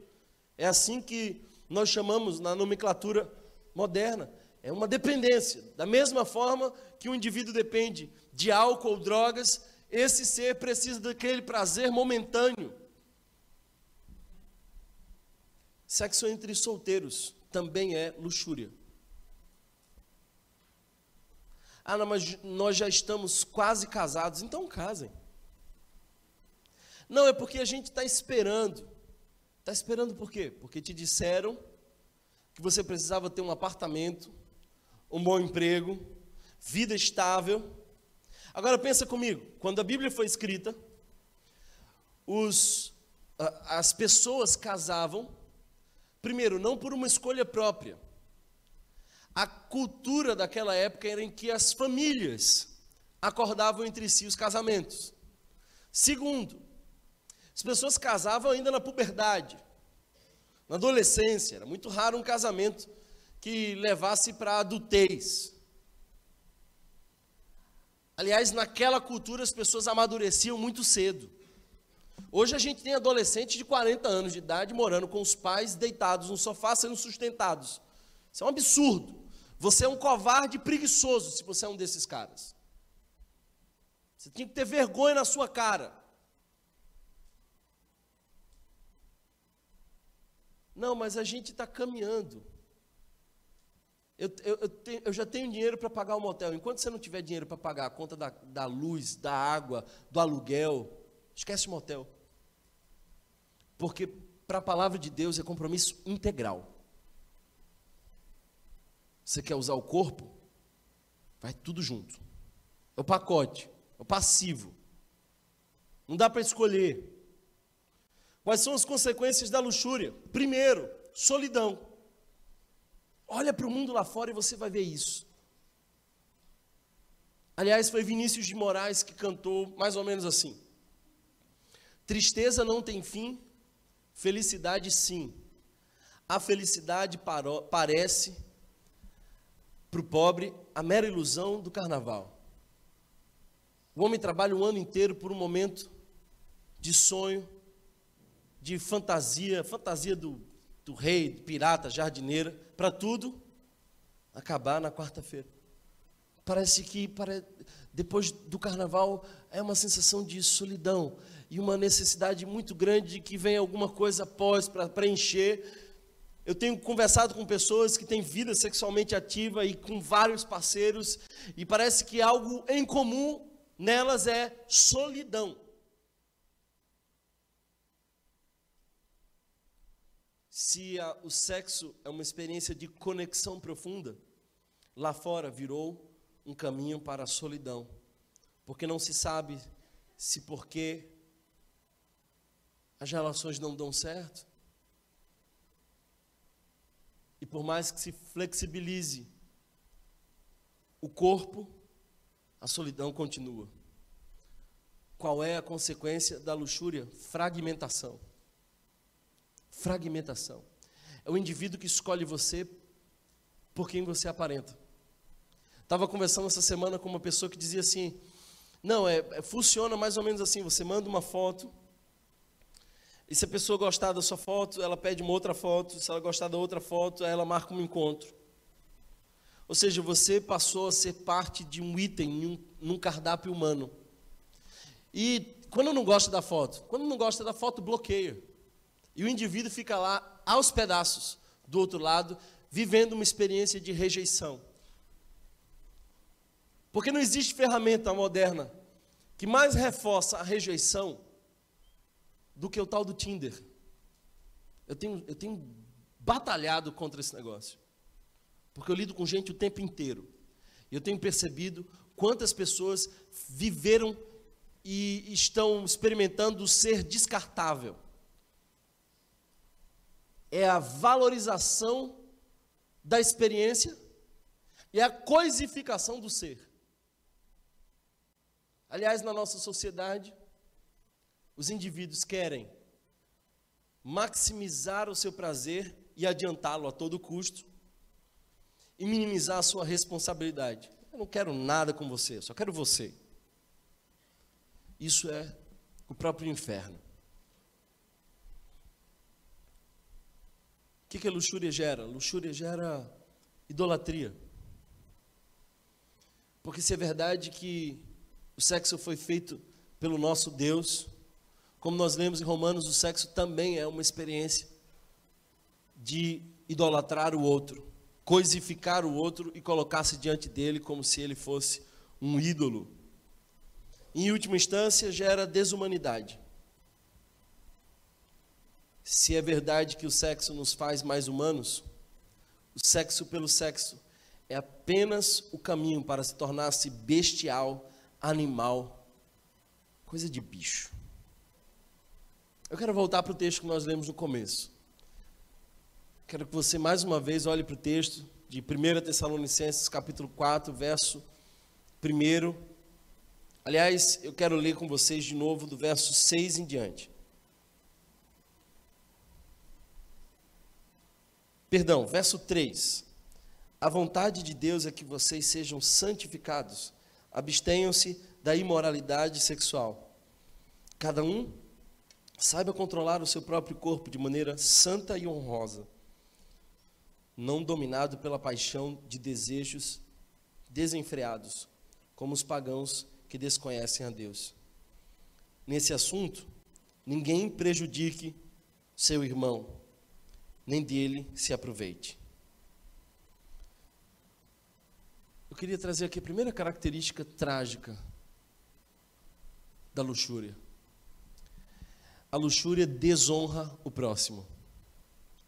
S2: É assim que nós chamamos na nomenclatura moderna. É uma dependência. Da mesma forma que um indivíduo depende de álcool ou drogas, esse ser precisa daquele prazer momentâneo. Sexo entre solteiros também é luxúria. Ah, não, mas nós já estamos quase casados, então casem. Não, é porque a gente está esperando. Está esperando por quê? Porque te disseram que você precisava ter um apartamento, um bom emprego, vida estável. Agora pensa comigo, quando a Bíblia foi escrita, os, as pessoas casavam, primeiro, não por uma escolha própria. A cultura daquela época era em que as famílias acordavam entre si os casamentos. Segundo, as pessoas casavam ainda na puberdade, na adolescência. Era muito raro um casamento que levasse para a adultez. Aliás, naquela cultura as pessoas amadureciam muito cedo. Hoje a gente tem adolescentes de 40 anos de idade morando com os pais deitados no sofá sendo sustentados. Isso é um absurdo. Você é um covarde preguiçoso se você é um desses caras. Você tinha que ter vergonha na sua cara. Não, mas a gente está caminhando. Eu, eu, eu, tenho, eu já tenho dinheiro para pagar o motel. Enquanto você não tiver dinheiro para pagar a conta da, da luz, da água, do aluguel, esquece o motel. Porque para a palavra de Deus é compromisso integral. Você quer usar o corpo? Vai tudo junto. É o pacote, é o passivo. Não dá para escolher. Quais são as consequências da luxúria? Primeiro, solidão. Olha para o mundo lá fora e você vai ver isso. Aliás, foi Vinícius de Moraes que cantou mais ou menos assim: Tristeza não tem fim, felicidade sim. A felicidade parece, para o pobre, a mera ilusão do carnaval. O homem trabalha o ano inteiro por um momento de sonho, de fantasia, fantasia do, do rei, do pirata, jardineira para tudo acabar na quarta-feira. Parece que depois do carnaval é uma sensação de solidão e uma necessidade muito grande de que venha alguma coisa após para preencher. Eu tenho conversado com pessoas que têm vida sexualmente ativa e com vários parceiros, e parece que algo em comum nelas é solidão. se a, o sexo é uma experiência de conexão profunda, lá fora virou um caminho para a solidão, porque não se sabe se porque as relações não dão certo, e por mais que se flexibilize o corpo, a solidão continua. Qual é a consequência da luxúria? Fragmentação. Fragmentação. É o indivíduo que escolhe você por quem você aparenta. Estava conversando essa semana com uma pessoa que dizia assim: não, é, é, funciona mais ou menos assim: você manda uma foto, e se a pessoa gostar da sua foto, ela pede uma outra foto, se ela gostar da outra foto, ela marca um encontro. Ou seja, você passou a ser parte de um item num, num cardápio humano. E quando não gosta da foto, quando não gosta da foto, bloqueia. E o indivíduo fica lá aos pedaços, do outro lado, vivendo uma experiência de rejeição. Porque não existe ferramenta moderna que mais reforça a rejeição do que o tal do Tinder. Eu tenho, eu tenho batalhado contra esse negócio. Porque eu lido com gente o tempo inteiro. E eu tenho percebido quantas pessoas viveram e estão experimentando o ser descartável. É a valorização da experiência e a coisificação do ser. Aliás, na nossa sociedade, os indivíduos querem maximizar o seu prazer e adiantá-lo a todo custo e minimizar a sua responsabilidade. Eu não quero nada com você, só quero você. Isso é o próprio inferno. O que, que a luxúria gera? Luxúria gera idolatria. Porque se é verdade que o sexo foi feito pelo nosso Deus. Como nós lemos em Romanos, o sexo também é uma experiência de idolatrar o outro, coisificar o outro e colocar-se diante dele como se ele fosse um ídolo. Em última instância, gera desumanidade. Se é verdade que o sexo nos faz mais humanos, o sexo pelo sexo é apenas o caminho para se tornar-se bestial animal, coisa de bicho. Eu quero voltar para o texto que nós lemos no começo. Quero que você mais uma vez olhe para o texto de 1 Tessalonicenses, capítulo 4, verso 1. Aliás, eu quero ler com vocês de novo do verso 6 em diante. Perdão, verso 3. A vontade de Deus é que vocês sejam santificados abstenham-se da imoralidade sexual. Cada um saiba controlar o seu próprio corpo de maneira santa e honrosa, não dominado pela paixão de desejos desenfreados, como os pagãos que desconhecem a Deus. Nesse assunto, ninguém prejudique seu irmão, nem dele se aproveite. Eu queria trazer aqui a primeira característica trágica da luxúria. A luxúria desonra o próximo.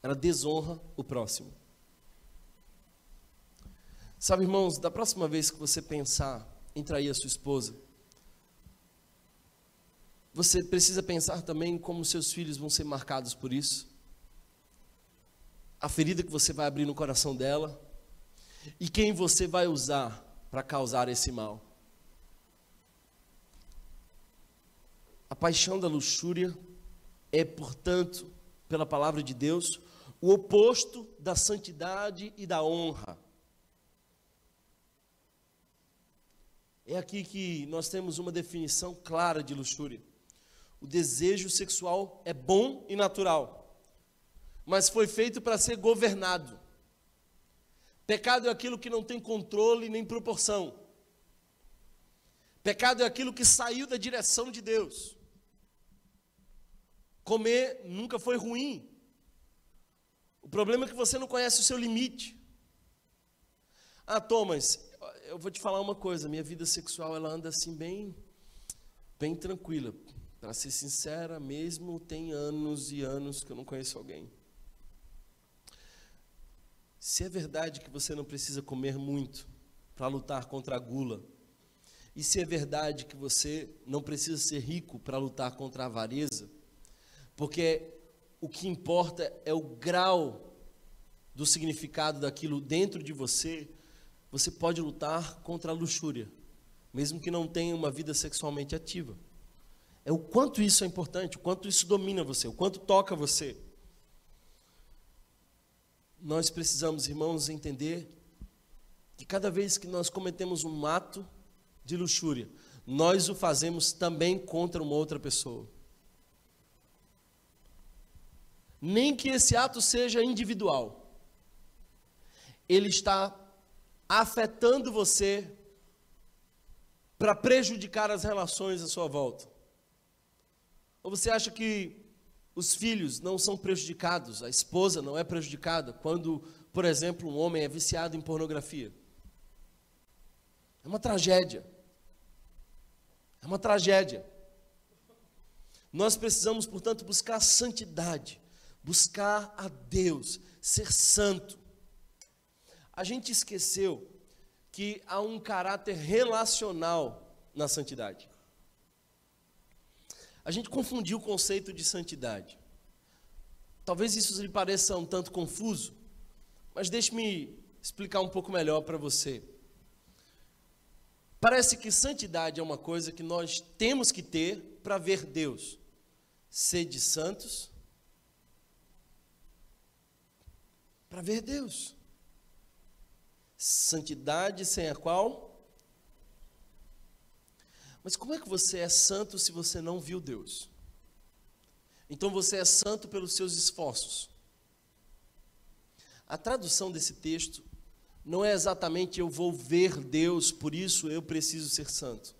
S2: Ela desonra o próximo. Sabe, irmãos, da próxima vez que você pensar em trair a sua esposa, você precisa pensar também como seus filhos vão ser marcados por isso. A ferida que você vai abrir no coração dela, e quem você vai usar para causar esse mal. A paixão da luxúria é, portanto, pela palavra de Deus, o oposto da santidade e da honra. É aqui que nós temos uma definição clara de luxúria. O desejo sexual é bom e natural, mas foi feito para ser governado. Pecado é aquilo que não tem controle nem proporção. Pecado é aquilo que saiu da direção de Deus. Comer nunca foi ruim. O problema é que você não conhece o seu limite. Ah, Thomas, eu vou te falar uma coisa, minha vida sexual ela anda assim bem bem tranquila. Para ser sincera, mesmo tem anos e anos que eu não conheço alguém. se é verdade que você não precisa comer muito para lutar contra a gula, e se é verdade que você não precisa ser rico para lutar contra a avareza, porque o que importa é o grau do significado daquilo dentro de você, você pode lutar contra a luxúria, mesmo que não tenha uma vida sexualmente ativa. É o quanto isso é importante, o quanto isso domina você, o quanto toca você. Nós precisamos, irmãos, entender que cada vez que nós cometemos um ato de luxúria, nós o fazemos também contra uma outra pessoa. Nem que esse ato seja individual, ele está afetando você para prejudicar as relações à sua volta. Ou você acha que os filhos não são prejudicados, a esposa não é prejudicada quando, por exemplo, um homem é viciado em pornografia? É uma tragédia. É uma tragédia. Nós precisamos, portanto, buscar a santidade, buscar a Deus, ser santo. A gente esqueceu que há um caráter relacional na santidade. A gente confundiu o conceito de santidade. Talvez isso lhe pareça um tanto confuso, mas deixe-me explicar um pouco melhor para você. Parece que santidade é uma coisa que nós temos que ter para ver Deus. Sede santos para ver Deus. Santidade sem a qual? Mas como é que você é santo se você não viu Deus? Então você é santo pelos seus esforços. A tradução desse texto não é exatamente eu vou ver Deus, por isso eu preciso ser santo.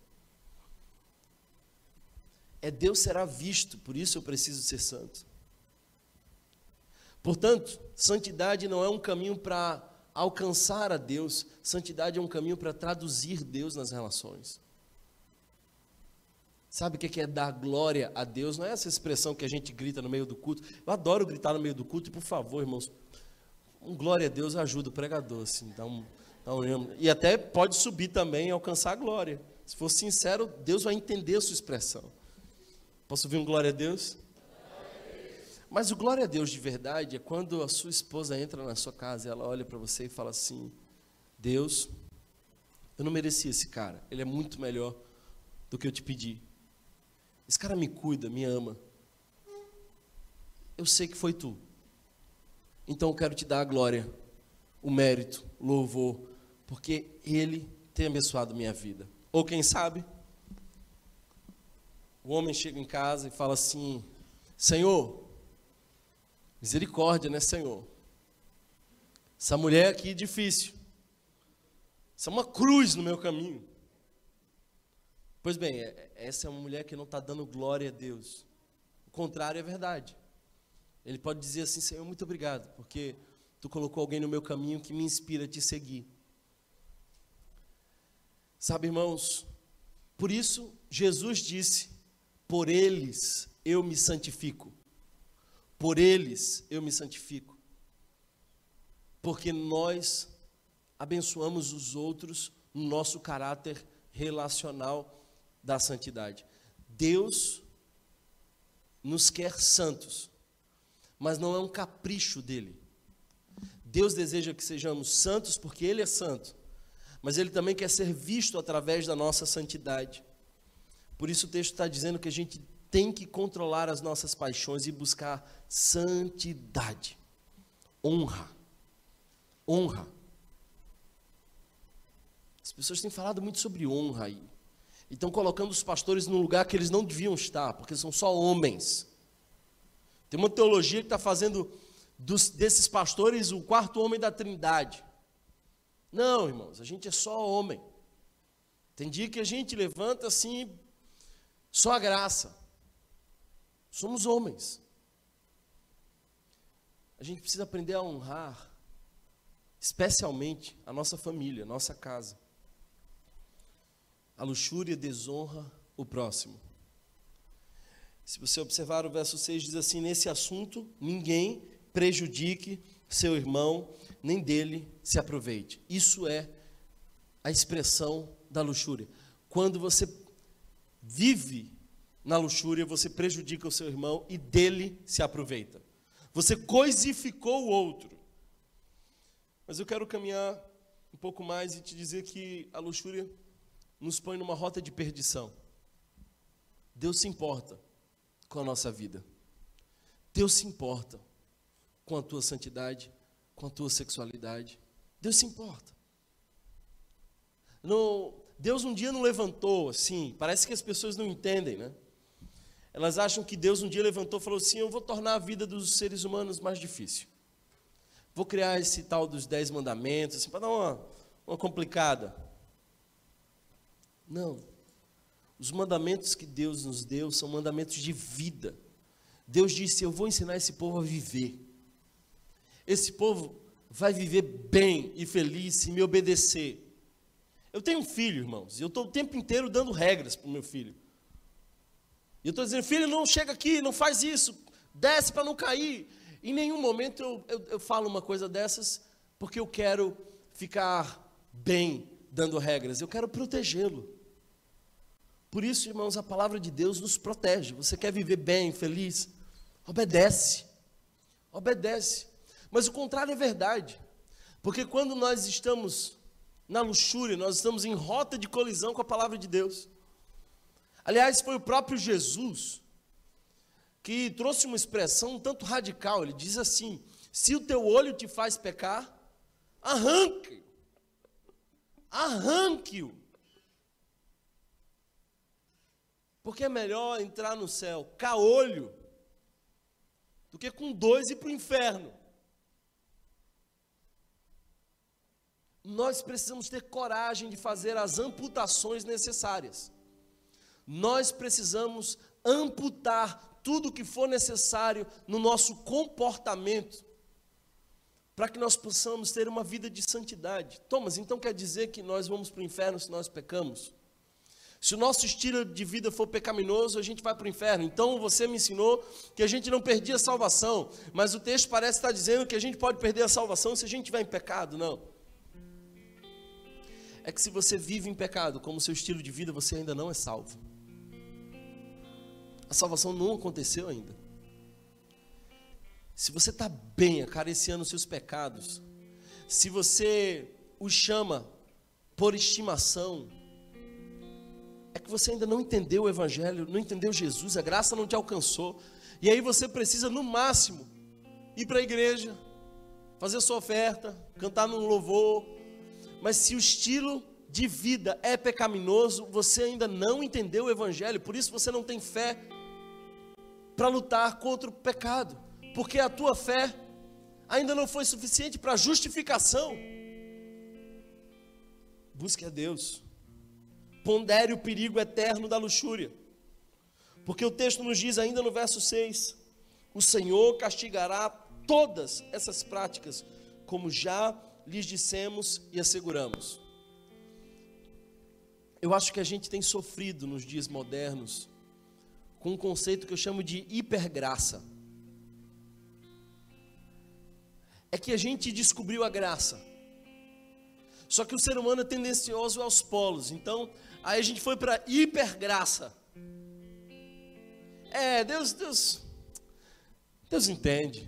S2: É Deus será visto, por isso eu preciso ser santo. Portanto, santidade não é um caminho para alcançar a Deus, santidade é um caminho para traduzir Deus nas relações. Sabe o que é dar glória a Deus? Não é essa expressão que a gente grita no meio do culto. Eu adoro gritar no meio do culto, e por favor, irmãos, um glória a Deus ajuda o pregador, assim, dá um, dá um, e até pode subir também e alcançar a glória. Se for sincero, Deus vai entender a sua expressão. Posso ouvir um glória a Deus? Mas o glória a Deus de verdade é quando a sua esposa entra na sua casa e ela olha para você e fala assim: Deus, eu não merecia esse cara, ele é muito melhor do que eu te pedi. Esse cara me cuida, me ama. Eu sei que foi tu. Então eu quero te dar a glória, o mérito, o louvor, porque Ele tem abençoado minha vida. Ou quem sabe, o homem chega em casa e fala assim: Senhor, misericórdia, né, Senhor? Essa mulher aqui é difícil. Isso é uma cruz no meu caminho. Pois bem, é, essa é uma mulher que não está dando glória a Deus. O contrário é verdade. Ele pode dizer assim: Senhor, muito obrigado, porque tu colocou alguém no meu caminho que me inspira a te seguir. Sabe, irmãos, por isso Jesus disse: Por eles eu me santifico. Por eles eu me santifico. Porque nós abençoamos os outros no nosso caráter relacional da santidade. Deus nos quer santos mas não é um capricho dele. Deus deseja que sejamos santos porque Ele é santo, mas Ele também quer ser visto através da nossa santidade. Por isso o texto está dizendo que a gente tem que controlar as nossas paixões e buscar santidade, honra, honra. As pessoas têm falado muito sobre honra aí. E estão colocando os pastores num lugar que eles não deviam estar, porque são só homens. Tem uma teologia que está fazendo dos, desses pastores o quarto homem da trindade. Não, irmãos, a gente é só homem. Tem dia que a gente levanta assim, só a graça. Somos homens. A gente precisa aprender a honrar, especialmente a nossa família, a nossa casa. A luxúria desonra o próximo. Se você observar o verso 6, diz assim: Nesse assunto, ninguém prejudique seu irmão, nem dele se aproveite. Isso é a expressão da luxúria. Quando você vive na luxúria, você prejudica o seu irmão e dele se aproveita. Você coisificou o outro. Mas eu quero caminhar um pouco mais e te dizer que a luxúria nos põe numa rota de perdição. Deus se importa com a nossa vida. Deus se importa com a tua santidade, com a tua sexualidade. Deus se importa. No, Deus um dia não levantou assim, parece que as pessoas não entendem, né? Elas acham que Deus um dia levantou e falou assim: Eu vou tornar a vida dos seres humanos mais difícil. Vou criar esse tal dos dez mandamentos, assim, para dar uma, uma complicada. Não. Os mandamentos que Deus nos deu são mandamentos de vida. Deus disse: Eu vou ensinar esse povo a viver. Esse povo vai viver bem e feliz se me obedecer. Eu tenho um filho, irmãos, e eu estou o tempo inteiro dando regras para o meu filho. E eu estou dizendo, filho, não chega aqui, não faz isso, desce para não cair. Em nenhum momento eu, eu, eu falo uma coisa dessas porque eu quero ficar bem dando regras, eu quero protegê-lo. Por isso, irmãos, a palavra de Deus nos protege. Você quer viver bem, feliz? Obedece. Obedece. Mas o contrário é verdade. Porque quando nós estamos na luxúria, nós estamos em rota de colisão com a palavra de Deus. Aliás, foi o próprio Jesus que trouxe uma expressão um tanto radical. Ele diz assim: se o teu olho te faz pecar, arranque, arranque-o. Porque é melhor entrar no céu caolho do que com dois ir para o inferno. Nós precisamos ter coragem de fazer as amputações necessárias nós precisamos amputar tudo o que for necessário no nosso comportamento para que nós possamos ter uma vida de santidade. Thomas, então quer dizer que nós vamos para o inferno se nós pecamos? Se o nosso estilo de vida for pecaminoso, a gente vai para o inferno. Então você me ensinou que a gente não perdia a salvação, mas o texto parece estar dizendo que a gente pode perder a salvação se a gente estiver em pecado. Não. É que se você vive em pecado, como seu estilo de vida, você ainda não é salvo. A salvação não aconteceu ainda. Se você está bem acariciando seus pecados, se você os chama por estimação, é que você ainda não entendeu o Evangelho, não entendeu Jesus, a graça não te alcançou. E aí você precisa, no máximo, ir para a igreja, fazer sua oferta, cantar num louvor. Mas se o estilo de vida é pecaminoso, você ainda não entendeu o Evangelho, por isso você não tem fé para lutar contra o pecado, porque a tua fé ainda não foi suficiente para justificação. Busque a Deus, pondere o perigo eterno da luxúria, porque o texto nos diz ainda no verso 6: o Senhor castigará todas essas práticas, como já lhes dissemos e asseguramos. Eu acho que a gente tem sofrido nos dias modernos com um conceito que eu chamo de hipergraça. É que a gente descobriu a graça. Só que o ser humano é tendencioso aos polos. Então, aí a gente foi para hipergraça. É, Deus, Deus, Deus entende.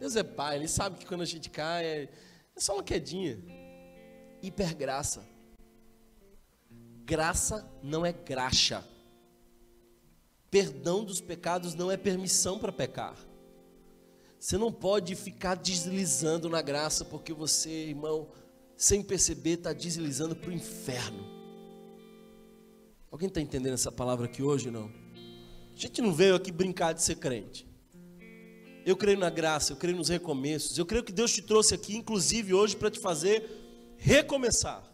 S2: Deus é pai, ele sabe que quando a gente cai é, é só uma quedinha. Hipergraça. Graça não é graxa. Perdão dos pecados não é permissão para pecar. Você não pode ficar deslizando na graça, porque você, irmão, sem perceber, está deslizando para o inferno. Alguém está entendendo essa palavra aqui hoje? Não? A gente não veio aqui brincar de ser crente. Eu creio na graça, eu creio nos recomeços. Eu creio que Deus te trouxe aqui, inclusive hoje, para te fazer recomeçar.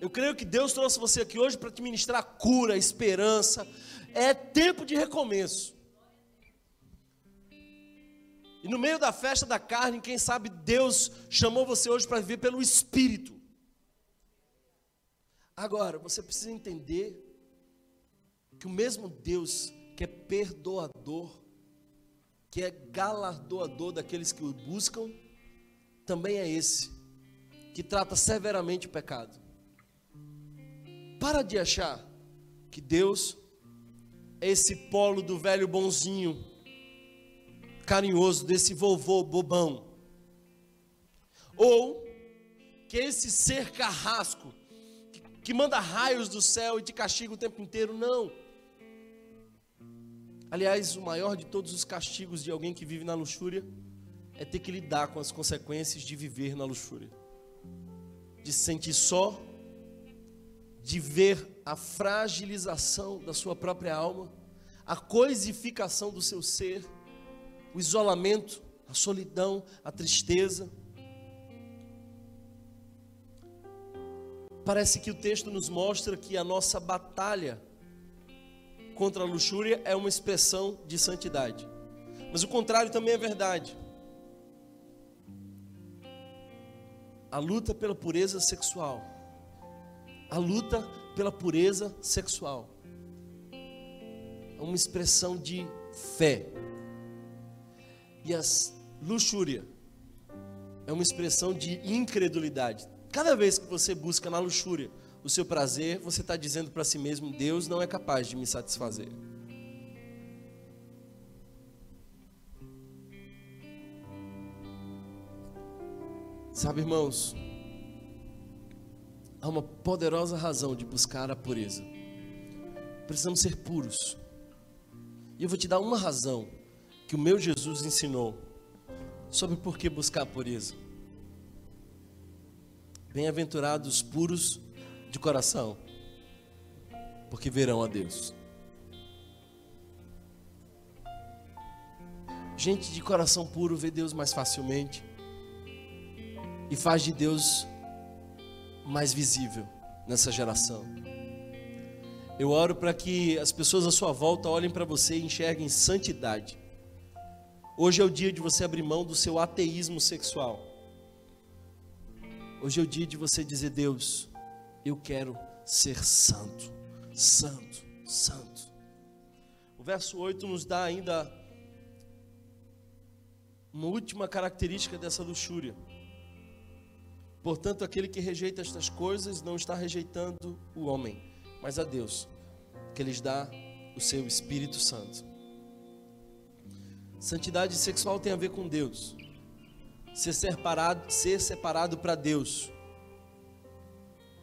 S2: Eu creio que Deus trouxe você aqui hoje para te ministrar cura, esperança. É tempo de recomeço. E no meio da festa da carne, quem sabe Deus chamou você hoje para viver pelo Espírito. Agora, você precisa entender que o mesmo Deus que é perdoador, que é galardoador daqueles que o buscam, também é esse, que trata severamente o pecado. Para de achar que Deus esse polo do velho bonzinho, carinhoso, desse vovô bobão. Ou que esse ser carrasco, que, manda raios do céu e te castiga o tempo inteiro, não. Aliás, o maior de todos os castigos de alguém que vive na luxúria é ter que lidar com as consequências de viver na luxúria, de se sentir só, de ver a fragilização da sua própria alma, a coisificação do seu ser, o isolamento, a solidão, a tristeza. Parece que o texto nos mostra que a nossa batalha contra a luxúria é uma expressão de santidade. Mas o contrário também é verdade. A luta pela pureza sexual. A luta pela pureza sexual. É uma expressão de fé. E a luxúria é uma expressão de incredulidade. Cada vez que você busca na luxúria o seu prazer, você está dizendo para si mesmo: Deus não é capaz de me satisfazer. Sabe, irmãos, há uma poderosa razão de buscar a pureza. Precisamos ser puros. E eu vou te dar uma razão que o meu Jesus ensinou sobre por que buscar a pureza. Bem-aventurados puros de coração, porque verão a Deus. Gente de coração puro vê Deus mais facilmente e faz de Deus mais visível nessa geração. Eu oro para que as pessoas à sua volta olhem para você e enxerguem santidade. Hoje é o dia de você abrir mão do seu ateísmo sexual. Hoje é o dia de você dizer: Deus, eu quero ser santo, santo, santo. O verso 8 nos dá ainda uma última característica dessa luxúria. Portanto, aquele que rejeita estas coisas não está rejeitando o homem, mas a Deus, que lhes dá o seu Espírito Santo. Santidade sexual tem a ver com Deus. Ser separado, ser separado para Deus.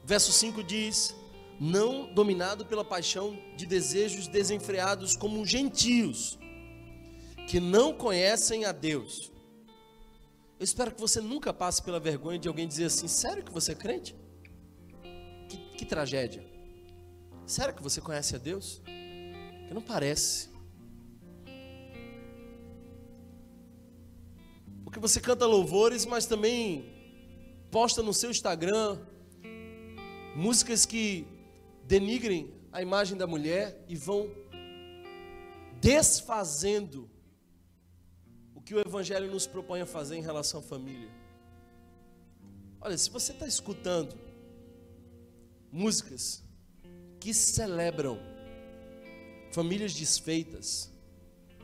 S2: Verso 5 diz: Não dominado pela paixão de desejos desenfreados como gentios, que não conhecem a Deus. Eu espero que você nunca passe pela vergonha de alguém dizer assim: Sério que você é crente? Que, que tragédia. Sério que você conhece a Deus? Que não parece. Porque você canta louvores, mas também posta no seu Instagram músicas que denigrem a imagem da mulher e vão desfazendo que o Evangelho nos propõe a fazer em relação à família. Olha, se você está escutando músicas que celebram famílias desfeitas,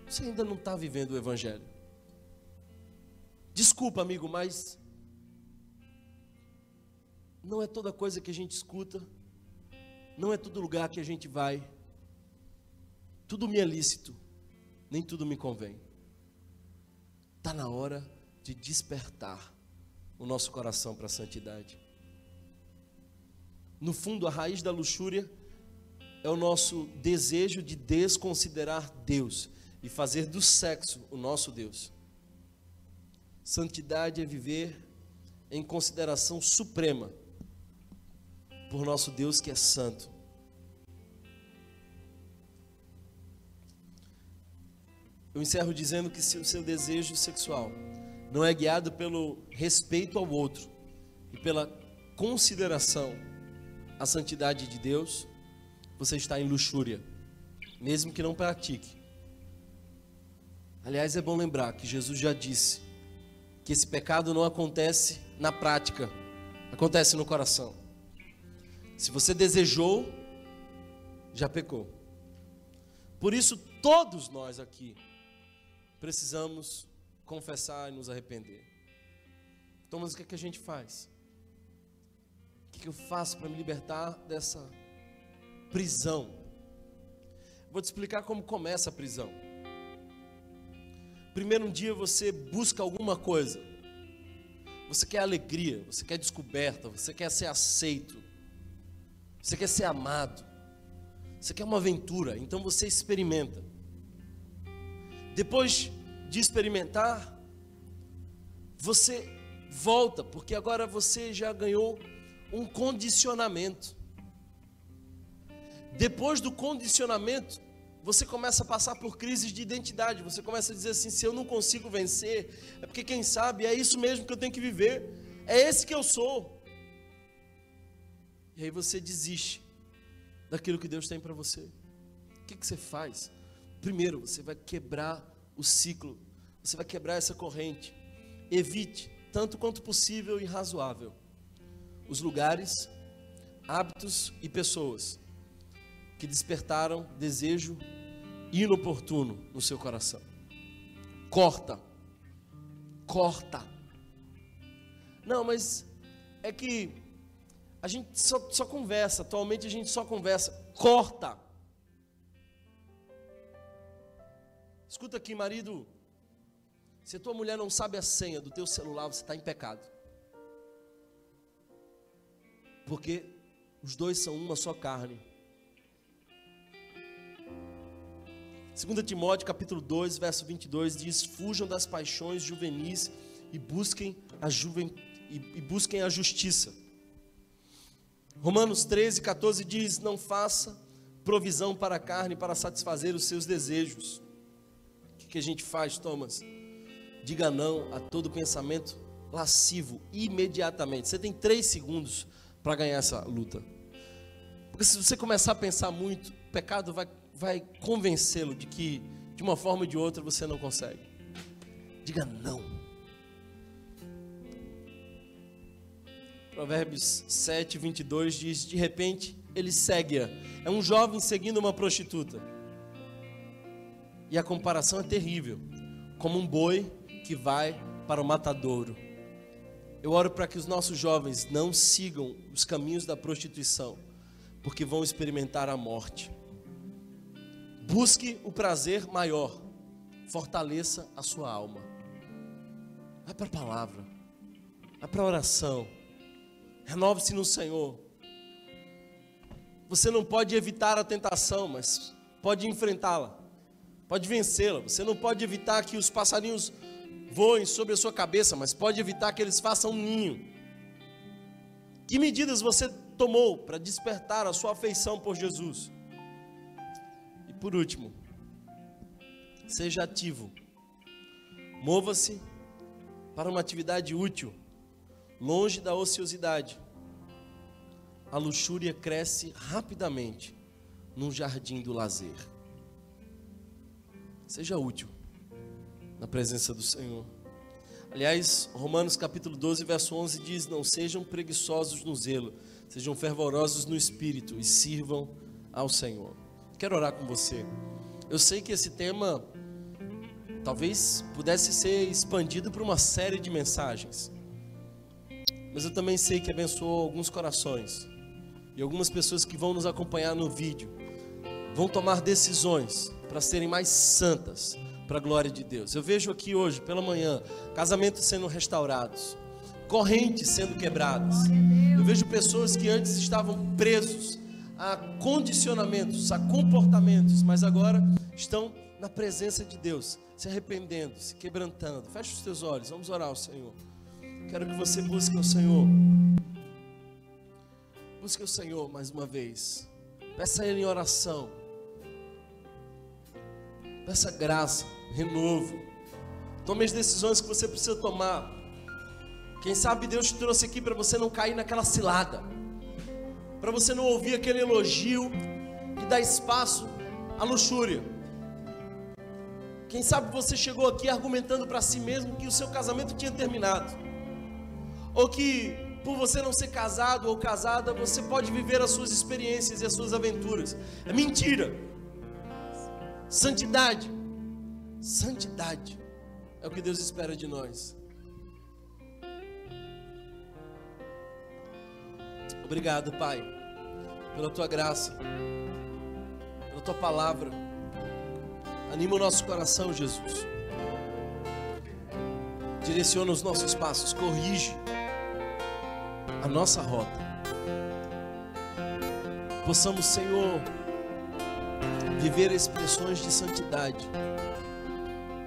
S2: você ainda não está vivendo o Evangelho. Desculpa, amigo, mas não é toda coisa que a gente escuta, não é todo lugar que a gente vai, tudo me é lícito, nem tudo me convém. Está na hora de despertar o nosso coração para a santidade. No fundo, a raiz da luxúria é o nosso desejo de desconsiderar Deus e fazer do sexo o nosso Deus. Santidade é viver em consideração suprema por nosso Deus que é santo. Eu encerro dizendo que se o seu desejo sexual não é guiado pelo respeito ao outro e pela consideração à santidade de Deus, você está em luxúria, mesmo que não pratique. Aliás, é bom lembrar que Jesus já disse que esse pecado não acontece na prática, acontece no coração. Se você desejou, já pecou. Por isso, todos nós aqui precisamos confessar e nos arrepender. Thomas, o que, é que a gente faz? O que, que eu faço para me libertar dessa prisão? Vou te explicar como começa a prisão. Primeiro um dia você busca alguma coisa. Você quer alegria, você quer descoberta, você quer ser aceito. Você quer ser amado. Você quer uma aventura, então você experimenta. Depois de experimentar, você volta, porque agora você já ganhou um condicionamento. Depois do condicionamento, você começa a passar por crises de identidade. Você começa a dizer assim: se eu não consigo vencer, é porque quem sabe é isso mesmo que eu tenho que viver, é esse que eu sou. E aí você desiste daquilo que Deus tem para você. O que, que você faz? Primeiro, você vai quebrar o ciclo, você vai quebrar essa corrente. Evite tanto quanto possível e razoável, os lugares, hábitos e pessoas que despertaram desejo inoportuno no seu coração. Corta, corta. Não, mas é que a gente só, só conversa, atualmente a gente só conversa. Corta. Escuta aqui, marido. Se a tua mulher não sabe a senha do teu celular, você está em pecado. Porque os dois são uma só carne. 2 Timóteo capítulo 2, verso 22 diz: "Fujam das paixões juvenis e busquem a juven... e busquem a justiça." Romanos 13, 14 diz: "Não faça provisão para a carne para satisfazer os seus desejos." Que a gente faz, Thomas? Diga não a todo pensamento lascivo imediatamente. Você tem três segundos para ganhar essa luta. Porque se você começar a pensar muito, o pecado vai, vai convencê-lo de que, de uma forma ou de outra, você não consegue. Diga não. Provérbios 7, 22 diz: De repente ele segue-a. É um jovem seguindo uma prostituta. E a comparação é terrível. Como um boi que vai para o matadouro. Eu oro para que os nossos jovens não sigam os caminhos da prostituição, porque vão experimentar a morte. Busque o prazer maior, fortaleça a sua alma. Vai para a palavra, vai para a oração, renove-se no Senhor. Você não pode evitar a tentação, mas pode enfrentá-la, pode vencê-la. Você não pode evitar que os passarinhos voem sobre a sua cabeça, mas pode evitar que eles façam um ninho. Que medidas você tomou para despertar a sua afeição por Jesus? E por último, seja ativo. Mova-se para uma atividade útil, longe da ociosidade. A luxúria cresce rapidamente num jardim do lazer. Seja útil na presença do Senhor. Aliás, Romanos capítulo 12, verso 11 diz: Não sejam preguiçosos no zelo, sejam fervorosos no espírito e sirvam ao Senhor. Quero orar com você. Eu sei que esse tema talvez pudesse ser expandido para uma série de mensagens, mas eu também sei que abençoou alguns corações e algumas pessoas que vão nos acompanhar no vídeo vão tomar decisões para serem mais santas, para a glória de Deus. Eu vejo aqui hoje, pela manhã, casamentos sendo restaurados, correntes sendo quebradas. Eu vejo pessoas que antes estavam presos a condicionamentos, a comportamentos, mas agora estão na presença de Deus, se arrependendo, se quebrantando. Feche os teus olhos, vamos orar ao Senhor. Quero que você busque o Senhor. Busque o Senhor mais uma vez. Peça a Ele em oração. Peça graça, renovo. Tome as decisões que você precisa tomar. Quem sabe Deus te trouxe aqui para você não cair naquela cilada. Para você não ouvir aquele elogio que dá espaço à luxúria. Quem sabe você chegou aqui argumentando para si mesmo que o seu casamento tinha terminado. Ou que por você não ser casado ou casada, você pode viver as suas experiências e as suas aventuras. É mentira. Santidade. Santidade é o que Deus espera de nós. Obrigado, Pai, pela tua graça, pela tua palavra. Anima o nosso coração, Jesus. Direciona os nossos passos, corrige a nossa rota. Possamos, Senhor, viver expressões de santidade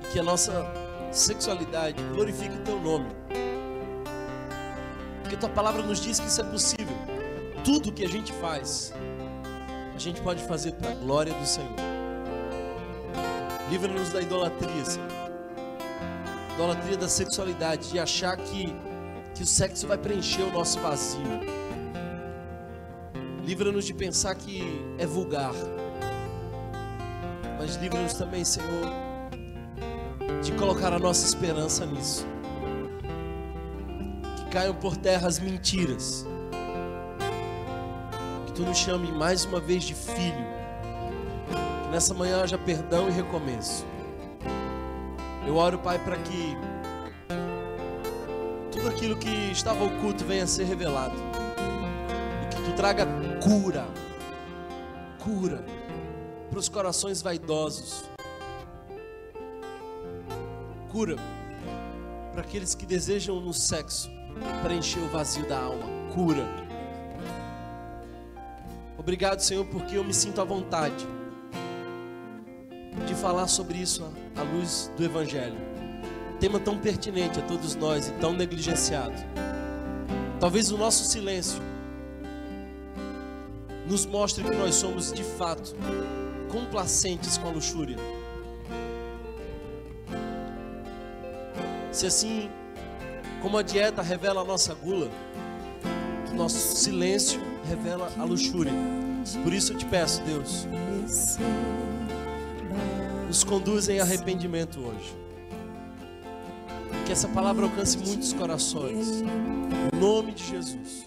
S2: e que a nossa sexualidade glorifique o teu nome. Porque tua palavra nos diz que isso é possível. Tudo que a gente faz, a gente pode fazer para a glória do Senhor. Livra-nos da idolatria, Senhor. Idolatria da sexualidade, de achar que, que o sexo vai preencher o nosso vazio. Livra-nos de pensar que é vulgar. Mas livra-nos também, Senhor, de colocar a nossa esperança nisso caiam por terra as mentiras. Que tu nos chame mais uma vez de filho. Que nessa manhã haja perdão e recomeço. Eu oro, Pai, para que tudo aquilo que estava oculto venha a ser revelado. E que tu traga cura. Cura para os corações vaidosos. Cura para aqueles que desejam no sexo preencher o vazio da alma, cura. Obrigado, Senhor, porque eu me sinto à vontade de falar sobre isso à luz do Evangelho. Tema tão pertinente a todos nós e tão negligenciado. Talvez o nosso silêncio nos mostre que nós somos de fato complacentes com a luxúria. Se assim como a dieta revela a nossa gula, nosso silêncio revela a luxúria. Por isso eu te peço, Deus, nos conduz em arrependimento hoje. Que essa palavra alcance muitos corações. Em nome de Jesus.